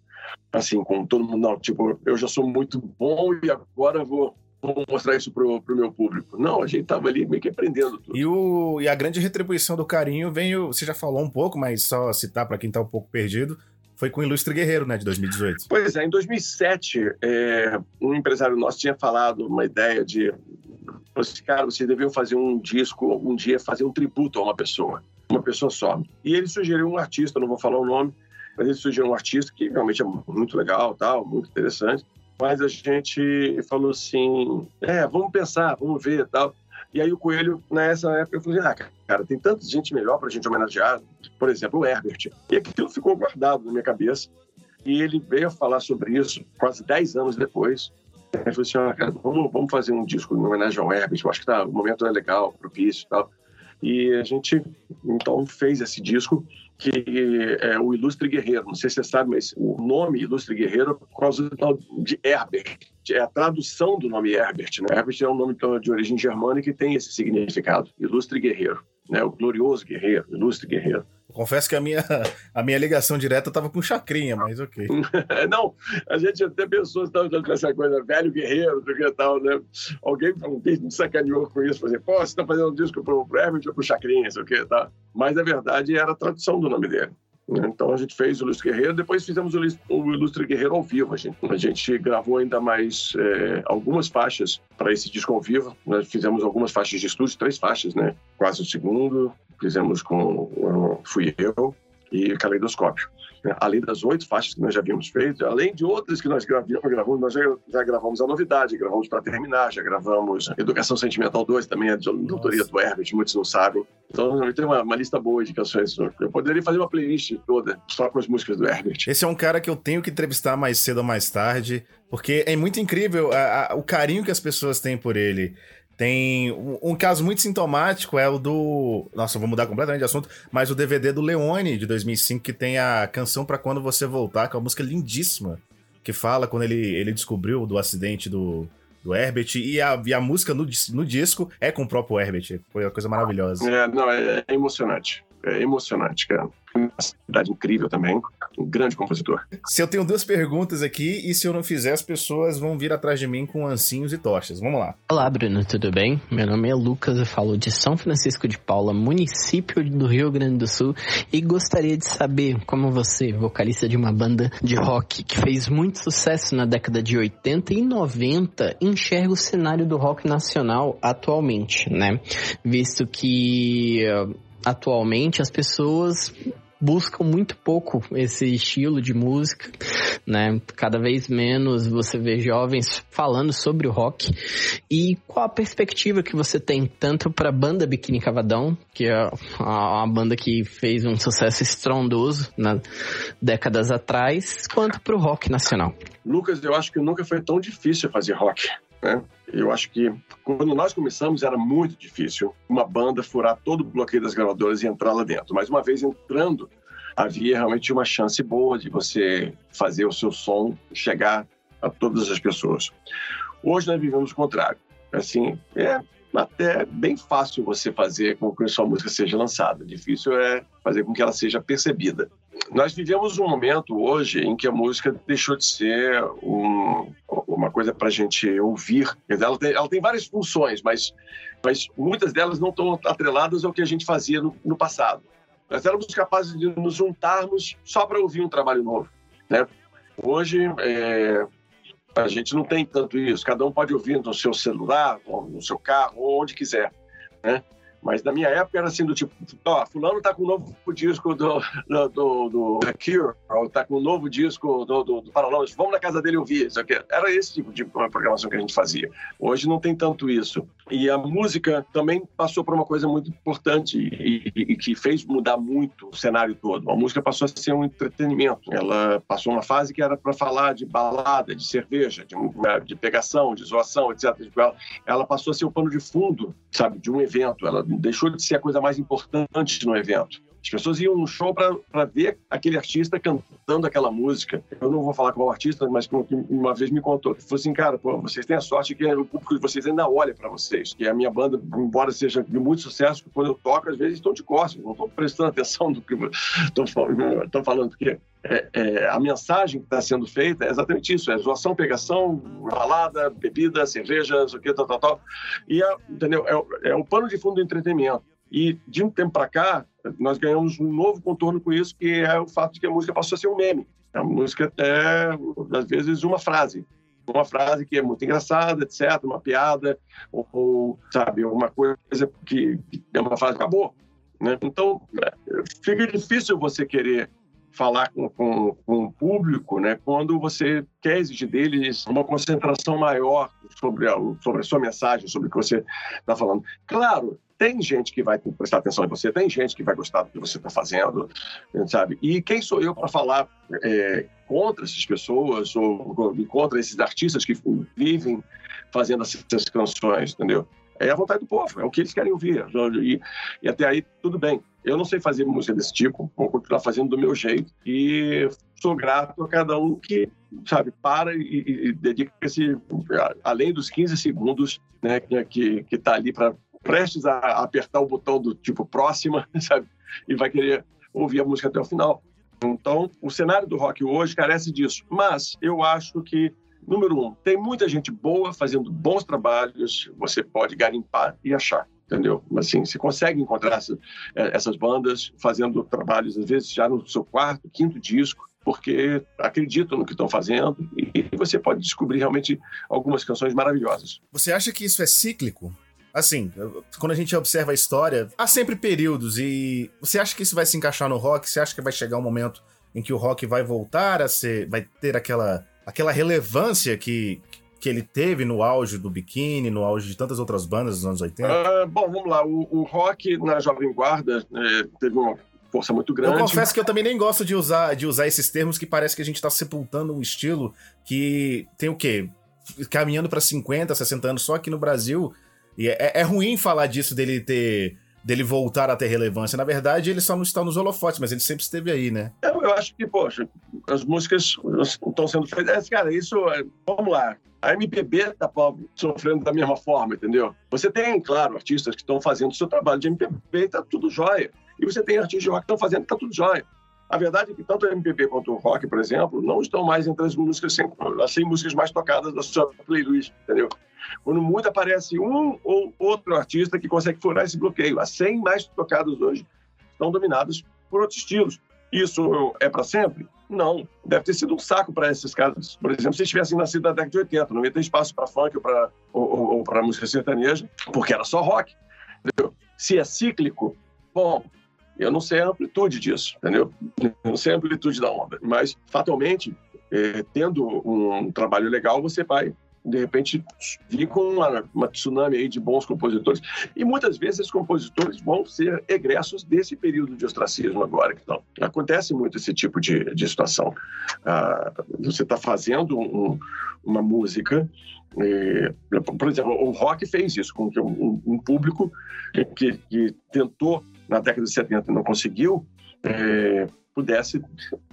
assim com todo mundo, não, tipo, eu já sou muito bom e agora vou vou mostrar isso pro, pro meu público. Não, a gente tava ali meio que aprendendo tudo. E, o, e a grande retribuição do carinho veio, você já falou um pouco, mas só citar para quem tá um pouco perdido, foi com o Ilustre Guerreiro, né, de 2018. Pois é, em 2007, é, um empresário nosso tinha falado uma ideia de, assim, cara, vocês deviam fazer um disco, um dia fazer um tributo a uma pessoa uma pessoa só. E ele sugeriu um artista, não vou falar o nome, mas ele sugeriu um artista que realmente é muito legal, tal, muito interessante. Mas a gente falou assim, é, vamos pensar, vamos ver, tal. E aí o Coelho, nessa época, eu falei, ah, cara, tem tanta gente melhor para a gente homenagear, por exemplo, o Herbert. E aquilo ficou guardado na minha cabeça. E ele veio falar sobre isso quase 10 anos depois. Ele falou assim, ah, cara, vamos, vamos fazer um disco em homenagem ao Herbert, eu acho que tá, o momento é legal, propício e tal. E a gente, então, fez esse disco que é o Ilustre Guerreiro. Não sei se você sabe, mas o nome Ilustre Guerreiro é por causa de Herbert. É a tradução do nome Herbert. Né? Herbert é um nome de origem germânica e tem esse significado. Ilustre Guerreiro. Né? O glorioso guerreiro, ilustre guerreiro. Confesso que a minha, a minha ligação direta estava com chacrinha, mas ok. não, a gente até pensou com essa coisa, velho guerreiro, do que tal, né? Alguém me sacaneou com isso, assim, pô, você está fazendo um disco pro, pro Herbert ou pro Chacrinha, sei o que, tá? Mas, na verdade, era a tradução do nome dele. Então a gente fez o Ilustre Guerreiro, depois fizemos o Ilustre Guerreiro ao vivo. A gente, a gente gravou ainda mais é, algumas faixas para esse disco ao vivo. Nós fizemos algumas faixas de estúdio, três faixas, né? Quase o segundo, fizemos com Fui Eu e Caleidoscópio. né? além das oito faixas que nós já havíamos feito, além de outras que nós gravamos, nós já, já gravamos a novidade, gravamos para terminar, já gravamos Educação Sentimental 2, também é de autoria do Herbert, muitos não sabem. Então, eu tenho uma, uma, lista boa de canções. Eu poderia fazer uma playlist toda só com as músicas do Herbert. Esse é um cara que eu tenho que entrevistar mais cedo ou mais tarde, porque é muito incrível a, a, o carinho que as pessoas têm por ele. Tem um, um, caso muito sintomático é o do. Nossa, vou mudar completamente de assunto, mas o DVD do Leone de 2005 que tem a canção para quando você voltar, que é uma música lindíssima, que fala quando ele, ele descobriu do acidente do, do Herbert e a, e a música no, no disco é com o próprio Herbert. Foi uma coisa maravilhosa. É, não, é, é emocionante. É emocionante, cara uma cidade incrível também, um grande compositor. Se eu tenho duas perguntas aqui, e se eu não fizer, as pessoas vão vir atrás de mim com ancinhos e tochas. Vamos lá. Olá, Bruno, tudo bem? Meu nome é Lucas, eu falo de São Francisco de Paula, município do Rio Grande do Sul, e gostaria de saber como você, vocalista de uma banda de rock que fez muito sucesso na década de 80 e 90, enxerga o cenário do rock nacional atualmente, né? Visto que atualmente as pessoas buscam muito pouco esse estilo de música, né? Cada vez menos você vê jovens falando sobre o rock. E qual a perspectiva que você tem tanto para a banda Biquíni Cavadão, que é uma banda que fez um sucesso estrondoso na décadas atrás, quanto para o rock nacional? Lucas, eu acho que nunca foi tão difícil fazer rock. Né? Eu acho que quando nós começamos era muito difícil uma banda furar todo o bloqueio das gravadoras e entrar lá dentro. Mas uma vez entrando, havia realmente uma chance boa de você fazer o seu som chegar a todas as pessoas. Hoje nós vivemos o contrário. Assim, é até bem fácil você fazer com que a sua música seja lançada. Difícil é fazer com que ela seja percebida. Nós vivemos um momento hoje em que a música deixou de ser um, uma coisa para a gente ouvir. Ela tem, ela tem, várias funções, mas, mas muitas delas não estão atreladas ao que a gente fazia no, no passado. Nós éramos capazes de nos juntarmos só para ouvir um trabalho novo. Né? Hoje, é, a gente não tem tanto isso. Cada um pode ouvir no seu celular, no seu carro, onde quiser. Né? Mas na minha época era assim, do tipo, ó, fulano tá com um novo disco do, do, do, do Cure, ou tá com um novo disco do, do, do Paralamas, vamos na casa dele ouvir. Isso aqui. Era esse tipo de programação que a gente fazia. Hoje não tem tanto isso. E a música também passou por uma coisa muito importante e, e, e que fez mudar muito o cenário todo. A música passou a ser um entretenimento. Ela passou uma fase que era para falar de balada, de cerveja, de, de pegação, de zoação, etc. Ela passou a ser o pano de fundo, sabe, de um evento. Ela deixou de ser a coisa mais importante no evento. As pessoas iam no show para ver aquele artista cantando aquela música. Eu não vou falar qual artista, mas uma vez me contou. Falou assim, cara, pô, vocês têm a sorte que o público de vocês ainda olha para vocês. Que a minha banda, embora seja de muito sucesso, quando eu toco, às vezes estão de costas, não estão prestando atenção no que estão falando. Porque é, é, a mensagem que está sendo feita é exatamente isso: é zoação, pegação, balada, bebida, cerveja, isso aqui, tal, tal, tal. E, a, entendeu? É, é o pano de fundo do entretenimento. E de um tempo para cá, nós ganhamos um novo contorno com isso, que é o fato de que a música passou a ser um meme. A música é, às vezes, uma frase. Uma frase que é muito engraçada, etc., uma piada, ou, ou sabe, uma coisa que, é uma frase acabou. Né? Então, é, fica difícil você querer falar com, com, com, o público, né, quando você quer exigir deles uma concentração maior sobre a, sobre a sua mensagem, sobre o que você está falando. Claro, tem gente que vai prestar atenção em você, tem gente que vai gostar do que você está fazendo, sabe? E quem sou eu para falar é, contra essas pessoas ou contra esses artistas que vivem fazendo essas canções, entendeu? É a vontade do povo, é o que eles querem ouvir. E, e até aí, tudo bem. Eu não sei fazer música desse tipo, vou continuar fazendo do meu jeito e sou grato a cada um que, sabe, para e, e dedica-se, além dos 15 segundos né, que está ali para prestes a apertar o botão do tipo próxima, sabe? E vai querer ouvir a música até o final. Então, o cenário do rock hoje carece disso. Mas eu acho que, número um, tem muita gente boa fazendo bons trabalhos, você pode garimpar e achar. Entendeu? Assim, você consegue encontrar eh, essas bandas fazendo trabalhos, às vezes, já no seu quarto, quinto disco, porque acreditam no que estão fazendo e você pode descobrir realmente algumas canções maravilhosas. Você acha que isso é cíclico? Assim, quando a gente observa a história, há sempre períodos e você acha que isso vai se encaixar no rock? Você acha que vai chegar um momento em que o rock vai voltar a ser, vai ter aquela, aquela relevância que, que ele teve no auge do Biquíni, no auge de tantas outras bandas dos anos 80? Ah, bom, vamos lá. O, o rock na Jovem Guarda é, teve uma força muito grande. Eu confesso que eu também nem gosto de usar, de usar esses termos que parece que a gente está sepultando um estilo que tem o quê? Caminhando para 50, 60 anos só aqui no Brasil. E é, é ruim falar disso dele ter dele voltar a ter relevância. Na verdade, ele só não está nos holofotes, mas ele sempre esteve aí, né? Eu, eu acho que, poxa, as músicas estão sendo feitas. Cara, isso. é- Vamos lá. A MPB tá sofrendo da mesma forma, entendeu? Você tem, claro, artistas que estão fazendo o seu trabalho de MPB e tá tudo jóia. E você tem artistas de rock que estão fazendo e tá tudo jóia. A verdade é que tanto a MPB quanto o rock, por exemplo, não estão mais entre as músicas, 100, as 100 músicas mais tocadas da sua playlist, entendeu? Quando muito aparece um ou outro artista que consegue furar esse bloqueio. As 100 mais tocadas hoje estão dominadas por outros estilos. Isso é para sempre? Não. Deve ter sido um saco para esses caras. Por exemplo, se eles tivessem nascido na década de 80, não ia ter espaço para funk ou para ou, ou, música sertaneja, porque era só rock. Entendeu? Se é cíclico, bom, eu não sei a amplitude disso, entendeu? Eu não sei a amplitude da onda, mas fatalmente, eh, tendo um trabalho legal, você vai de repente vir com uma, uma tsunami aí de bons compositores e muitas vezes esses compositores vão ser egressos desse período de ostracismo agora que estão. Acontece muito esse tipo de, de situação. Ah, você está fazendo um- uma música eh, por exemplo, o rock fez isso com um, um público que, que- tentou na década de 70 e não conseguiu, eh, pudesse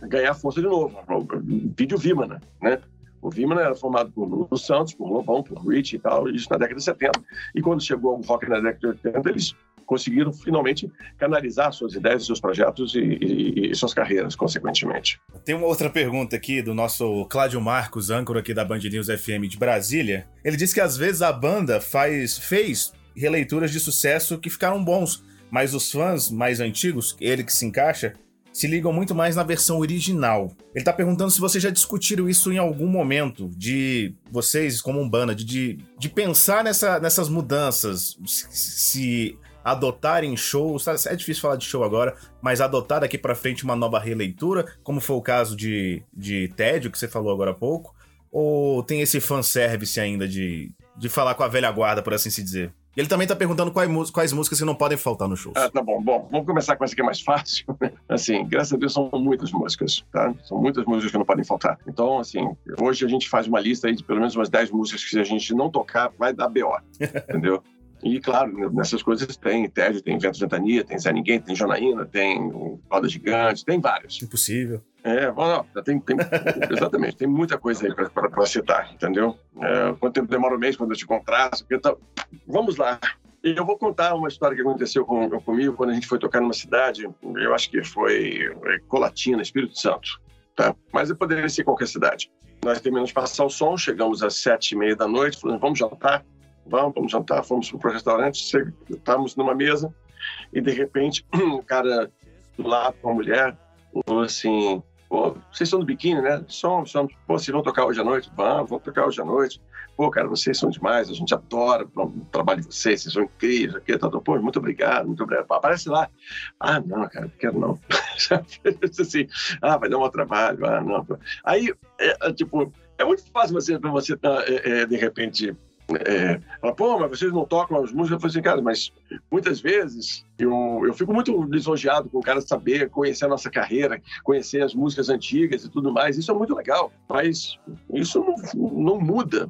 ganhar força de novo. O vídeo Vimana, né? O Vimana era formado por Lulu Santos, por Lobão, por Rich e tal, isso na década de 70. E quando chegou o rock na década de 80, eles conseguiram finalmente canalizar suas ideias, seus projetos e, e- e suas carreiras, consequentemente. Tem uma outra pergunta aqui do nosso Cláudio Marcos, âncora aqui da Band News FM de Brasília. Ele diz que às vezes a banda faz, fez releituras de sucesso que ficaram bons, mas os fãs mais antigos, ele que se encaixa, se ligam muito mais na versão original. Ele tá perguntando se vocês já discutiram isso em algum momento, de vocês, como um banda, de, de, de pensar nessa, nessas mudanças, se, adotarem shows. É difícil falar de show agora, mas adotar daqui pra frente uma nova releitura, como foi o caso de, de Tédio, que você falou agora há pouco? Ou tem esse fanservice ainda de, de falar com a velha guarda, por assim se dizer? Ele também tá perguntando quais, quais músicas que não podem faltar nos shows. Ah, tá bom. Bom, vamos começar com essa que é mais fácil. Assim, graças a Deus são muitas músicas, tá? São muitas músicas que não podem faltar. Então, assim, hoje a gente faz uma lista aí de pelo menos umas 10 músicas que se a gente não tocar, vai dar BO, entendeu? E, claro, nessas coisas tem Tédio, tem Vento Ventania, tem Zé Ninguém, tem Janaína, tem Roda Gigante, tem vários. Impossível. É, bom, não, tem, tem- exatamente, tem muita coisa aí para citar, entendeu? É, quanto tempo demora um mês quando eu te contrasto? Então, vamos lá. E Eu vou contar uma história que aconteceu com, comigo quando a gente foi tocar numa cidade, eu acho que foi é, Colatina, Espírito Santo, tá? Mas poderia ser qualquer cidade. Nós terminamos de passar o som, chegamos às sete e meia da noite, falamos, vamos jantar? Vamos, vamos jantar, fomos para o restaurante, estávamos numa mesa e de repente o cara lá com a mulher falou assim, pô, vocês são do biquíni, né? Somos, somos. Pô, vocês vão tocar hoje à noite? Vamos, vamos tocar hoje à noite. Pô, cara, vocês são demais, a gente adora o trabalho de vocês, vocês são incríveis, aqui, tá, pô, muito obrigado, muito obrigado. Aparece lá. Ah, não, cara, não quero não. assim, ah, vai dar um trabalho, ah, não. Aí, é, é, tipo, é muito fácil você, você tá, é, de repente, é, falar, pô, mas vocês não tocam as músicas. Eu falei assim, cara, mas muitas vezes eu, eu fico muito lisonjeado com o cara saber, conhecer a nossa carreira, conhecer as músicas antigas e tudo mais. Isso é muito legal, mas isso não, não muda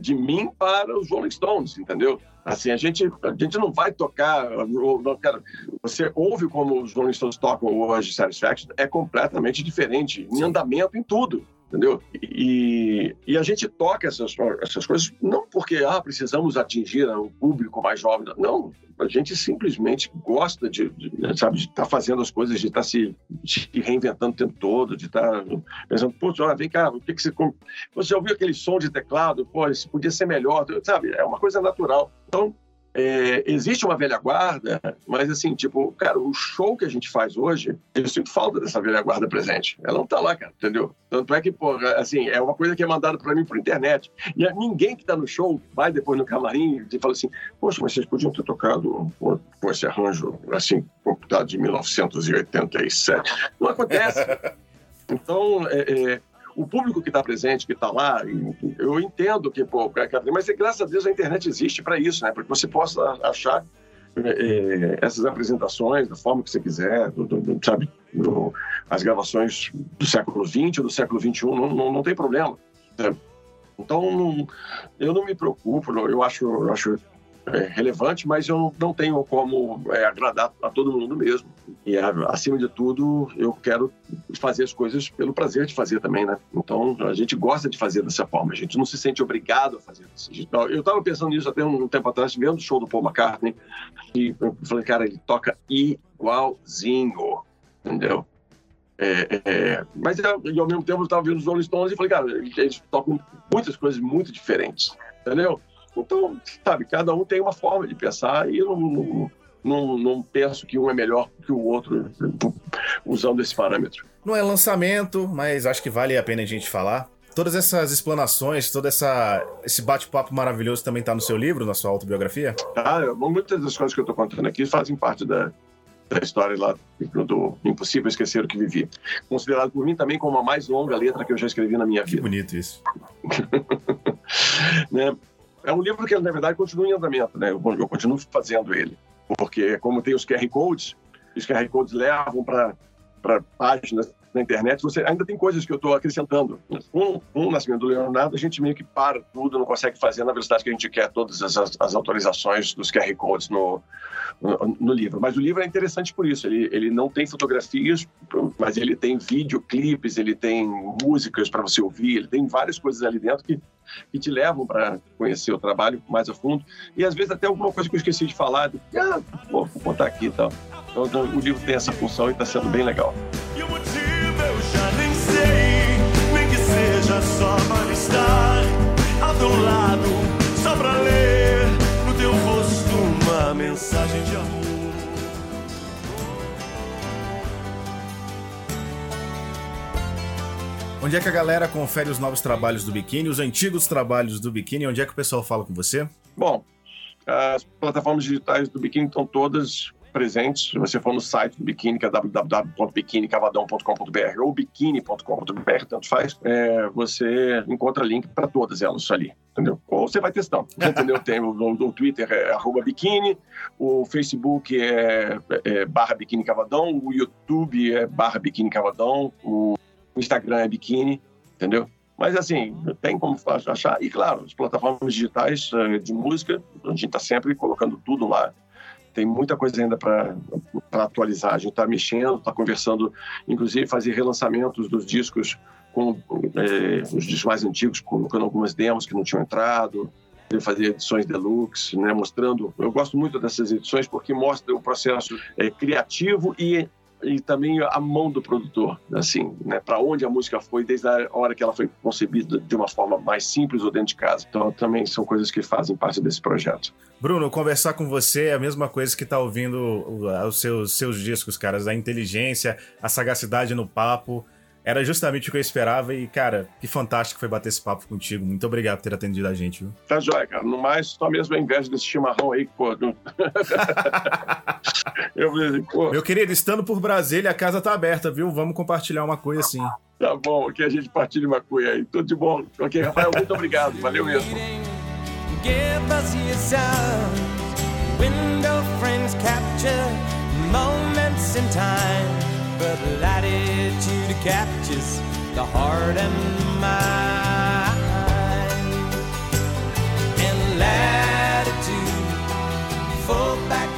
de mim para os Rolling Stones, entendeu? Assim, a gente, a gente não vai tocar. não, Cara, você ouve como os Rolling Stones tocam hoje Satisfaction, é completamente diferente, em andamento, em tudo entendeu? E, e a gente toca essas, essas coisas não porque ah, precisamos atingir o público mais jovem, não. A gente simplesmente gosta de, de sabe, de estar tá fazendo as coisas, de estar tá se, se, reinventando o tempo todo, de estar tá pensando, pô, vem cá, o que, que você. Você ouviu aquele som de teclado? Pô, isso podia ser melhor, sabe? É uma coisa natural. Então, é, existe uma velha guarda, mas assim, tipo, cara, o show que a gente faz hoje, eu sinto falta dessa velha guarda presente. Ela não tá lá, cara, entendeu? Tanto é que, assim, é uma coisa que é mandada para mim por internet. E ninguém que tá no show vai depois no camarim e fala assim, poxa, mas vocês podiam ter tocado com esse arranjo, assim, computado de 1987. Não acontece. Então, é, é, o público que está presente, que está lá, eu entendo que, pô, mas graças a Deus a internet existe para isso, né? Para que você possa achar é, essas apresentações da forma que você quiser, do, do, sabe? Do, as gravações do século XX do século XXI, não, não, não tem problema. Então, eu não me preocupo, eu acho, eu acho é, relevante, mas eu não tenho como é, agradar a todo mundo mesmo. E, acima de tudo, eu quero fazer as coisas pelo prazer de fazer também, né? Então, a gente gosta de fazer dessa forma, a gente não se sente obrigado a fazer Eu estava pensando nisso até um tempo atrás, vendo o show do Paul McCartney, e eu falei, cara, ele toca igualzinho, entendeu? É, é, mas ao mesmo tempo eu estava vendo os Rolling Stones e falei, cara, eles tocam muitas coisas muito diferentes, entendeu? Então, sabe, cada um tem uma forma de pensar e eu não, não, não penso que um é melhor que o outro usando esse parâmetro. Não é lançamento, mas acho que vale a pena a gente falar. Todas essas explanações, todo essa, esse bate-papo maravilhoso também está no seu livro, na sua autobiografia? Ah, muitas das coisas que eu estou contando aqui fazem parte da, da história lá do Impossível Esquecer o que Vivi. Considerado por mim também como a mais longa letra que eu já escrevi na minha vida. Que bonito isso. né? É um livro que, na verdade, continua em andamento, né? Eu, eu continuo fazendo ele. Porque, como tem os QR Codes, os QR Codes levam para páginas na internet, você ainda tem coisas que eu estou acrescentando. Com, o nascimento do Leonardo, a gente meio que para tudo, não consegue fazer na velocidade que a gente quer todas as, as autorizações dos QR Codes no, no, no, livro. Mas o livro é interessante por isso. Ele, ele não tem fotografias, mas ele tem videoclipes, ele tem músicas para você ouvir, ele tem várias coisas ali dentro que, que te levam para conhecer o trabalho mais a fundo. E às vezes até alguma coisa que eu esqueci de falar, de, ah, vou, vou botar aqui e tal. Então, o livro tem essa função e está sendo bem legal. E o motivo eu já nem sei, nem que seja só para estar ao teu lado, só para ler no teu rosto uma mensagem Onde é que a galera confere os novos trabalhos do Biquíni, os antigos trabalhos do Biquíni? Onde é que o pessoal fala com você? Bom, as plataformas digitais do Biquíni estão todas presentes. Se você for no site do Biquíni, que é www.biquinicavadão.com.br ou biquini.com.br, tanto faz, é, você encontra link para todas elas ali, entendeu? Ou você vai testando, entendeu? Tem o, o, Twitter é arroba biquíni, o Facebook é, é barra biquíni cavadão, o YouTube é barra biquíni cavadão, o Instagram é biquíni, entendeu? Mas, assim, tem como achar. E, claro, as plataformas digitais é, de música, a gente está sempre colocando tudo lá tem muita coisa ainda para atualizar. A gente está mexendo, está conversando, inclusive fazer relançamentos dos discos com é, os discos mais antigos, colocando algumas demos que não tinham entrado, fazer edições deluxe, né, mostrando. Eu gosto muito dessas edições porque mostra o processo é, criativo e e também a mão do produtor, assim, né, para onde a música foi desde a hora que ela foi concebida de uma forma mais simples ou dentro de casa. Então, também são coisas que fazem parte desse projeto. Bruno, conversar com você é a mesma coisa que tá ouvindo os seus, seus discos, caras, a inteligência, a sagacidade no papo. Era justamente o que eu esperava e, cara, que fantástico foi bater esse papo contigo. Muito obrigado por ter atendido a gente, viu? Tá jóia, cara. No mais, só mesmo a inveja desse chimarrão aí, pô. eu falei, pô. Meu querido, estando por Brasília, a casa tá aberta, viu? Vamos compartilhar uma coisa assim. Tá bom, que a gente partilha uma coisa aí. Tudo de bom. Ok, Rafael, muito obrigado. Valeu mesmo. Give us your sound. Window frames capture moments in time. but latitude captures the heart and mind. And latitude, full back.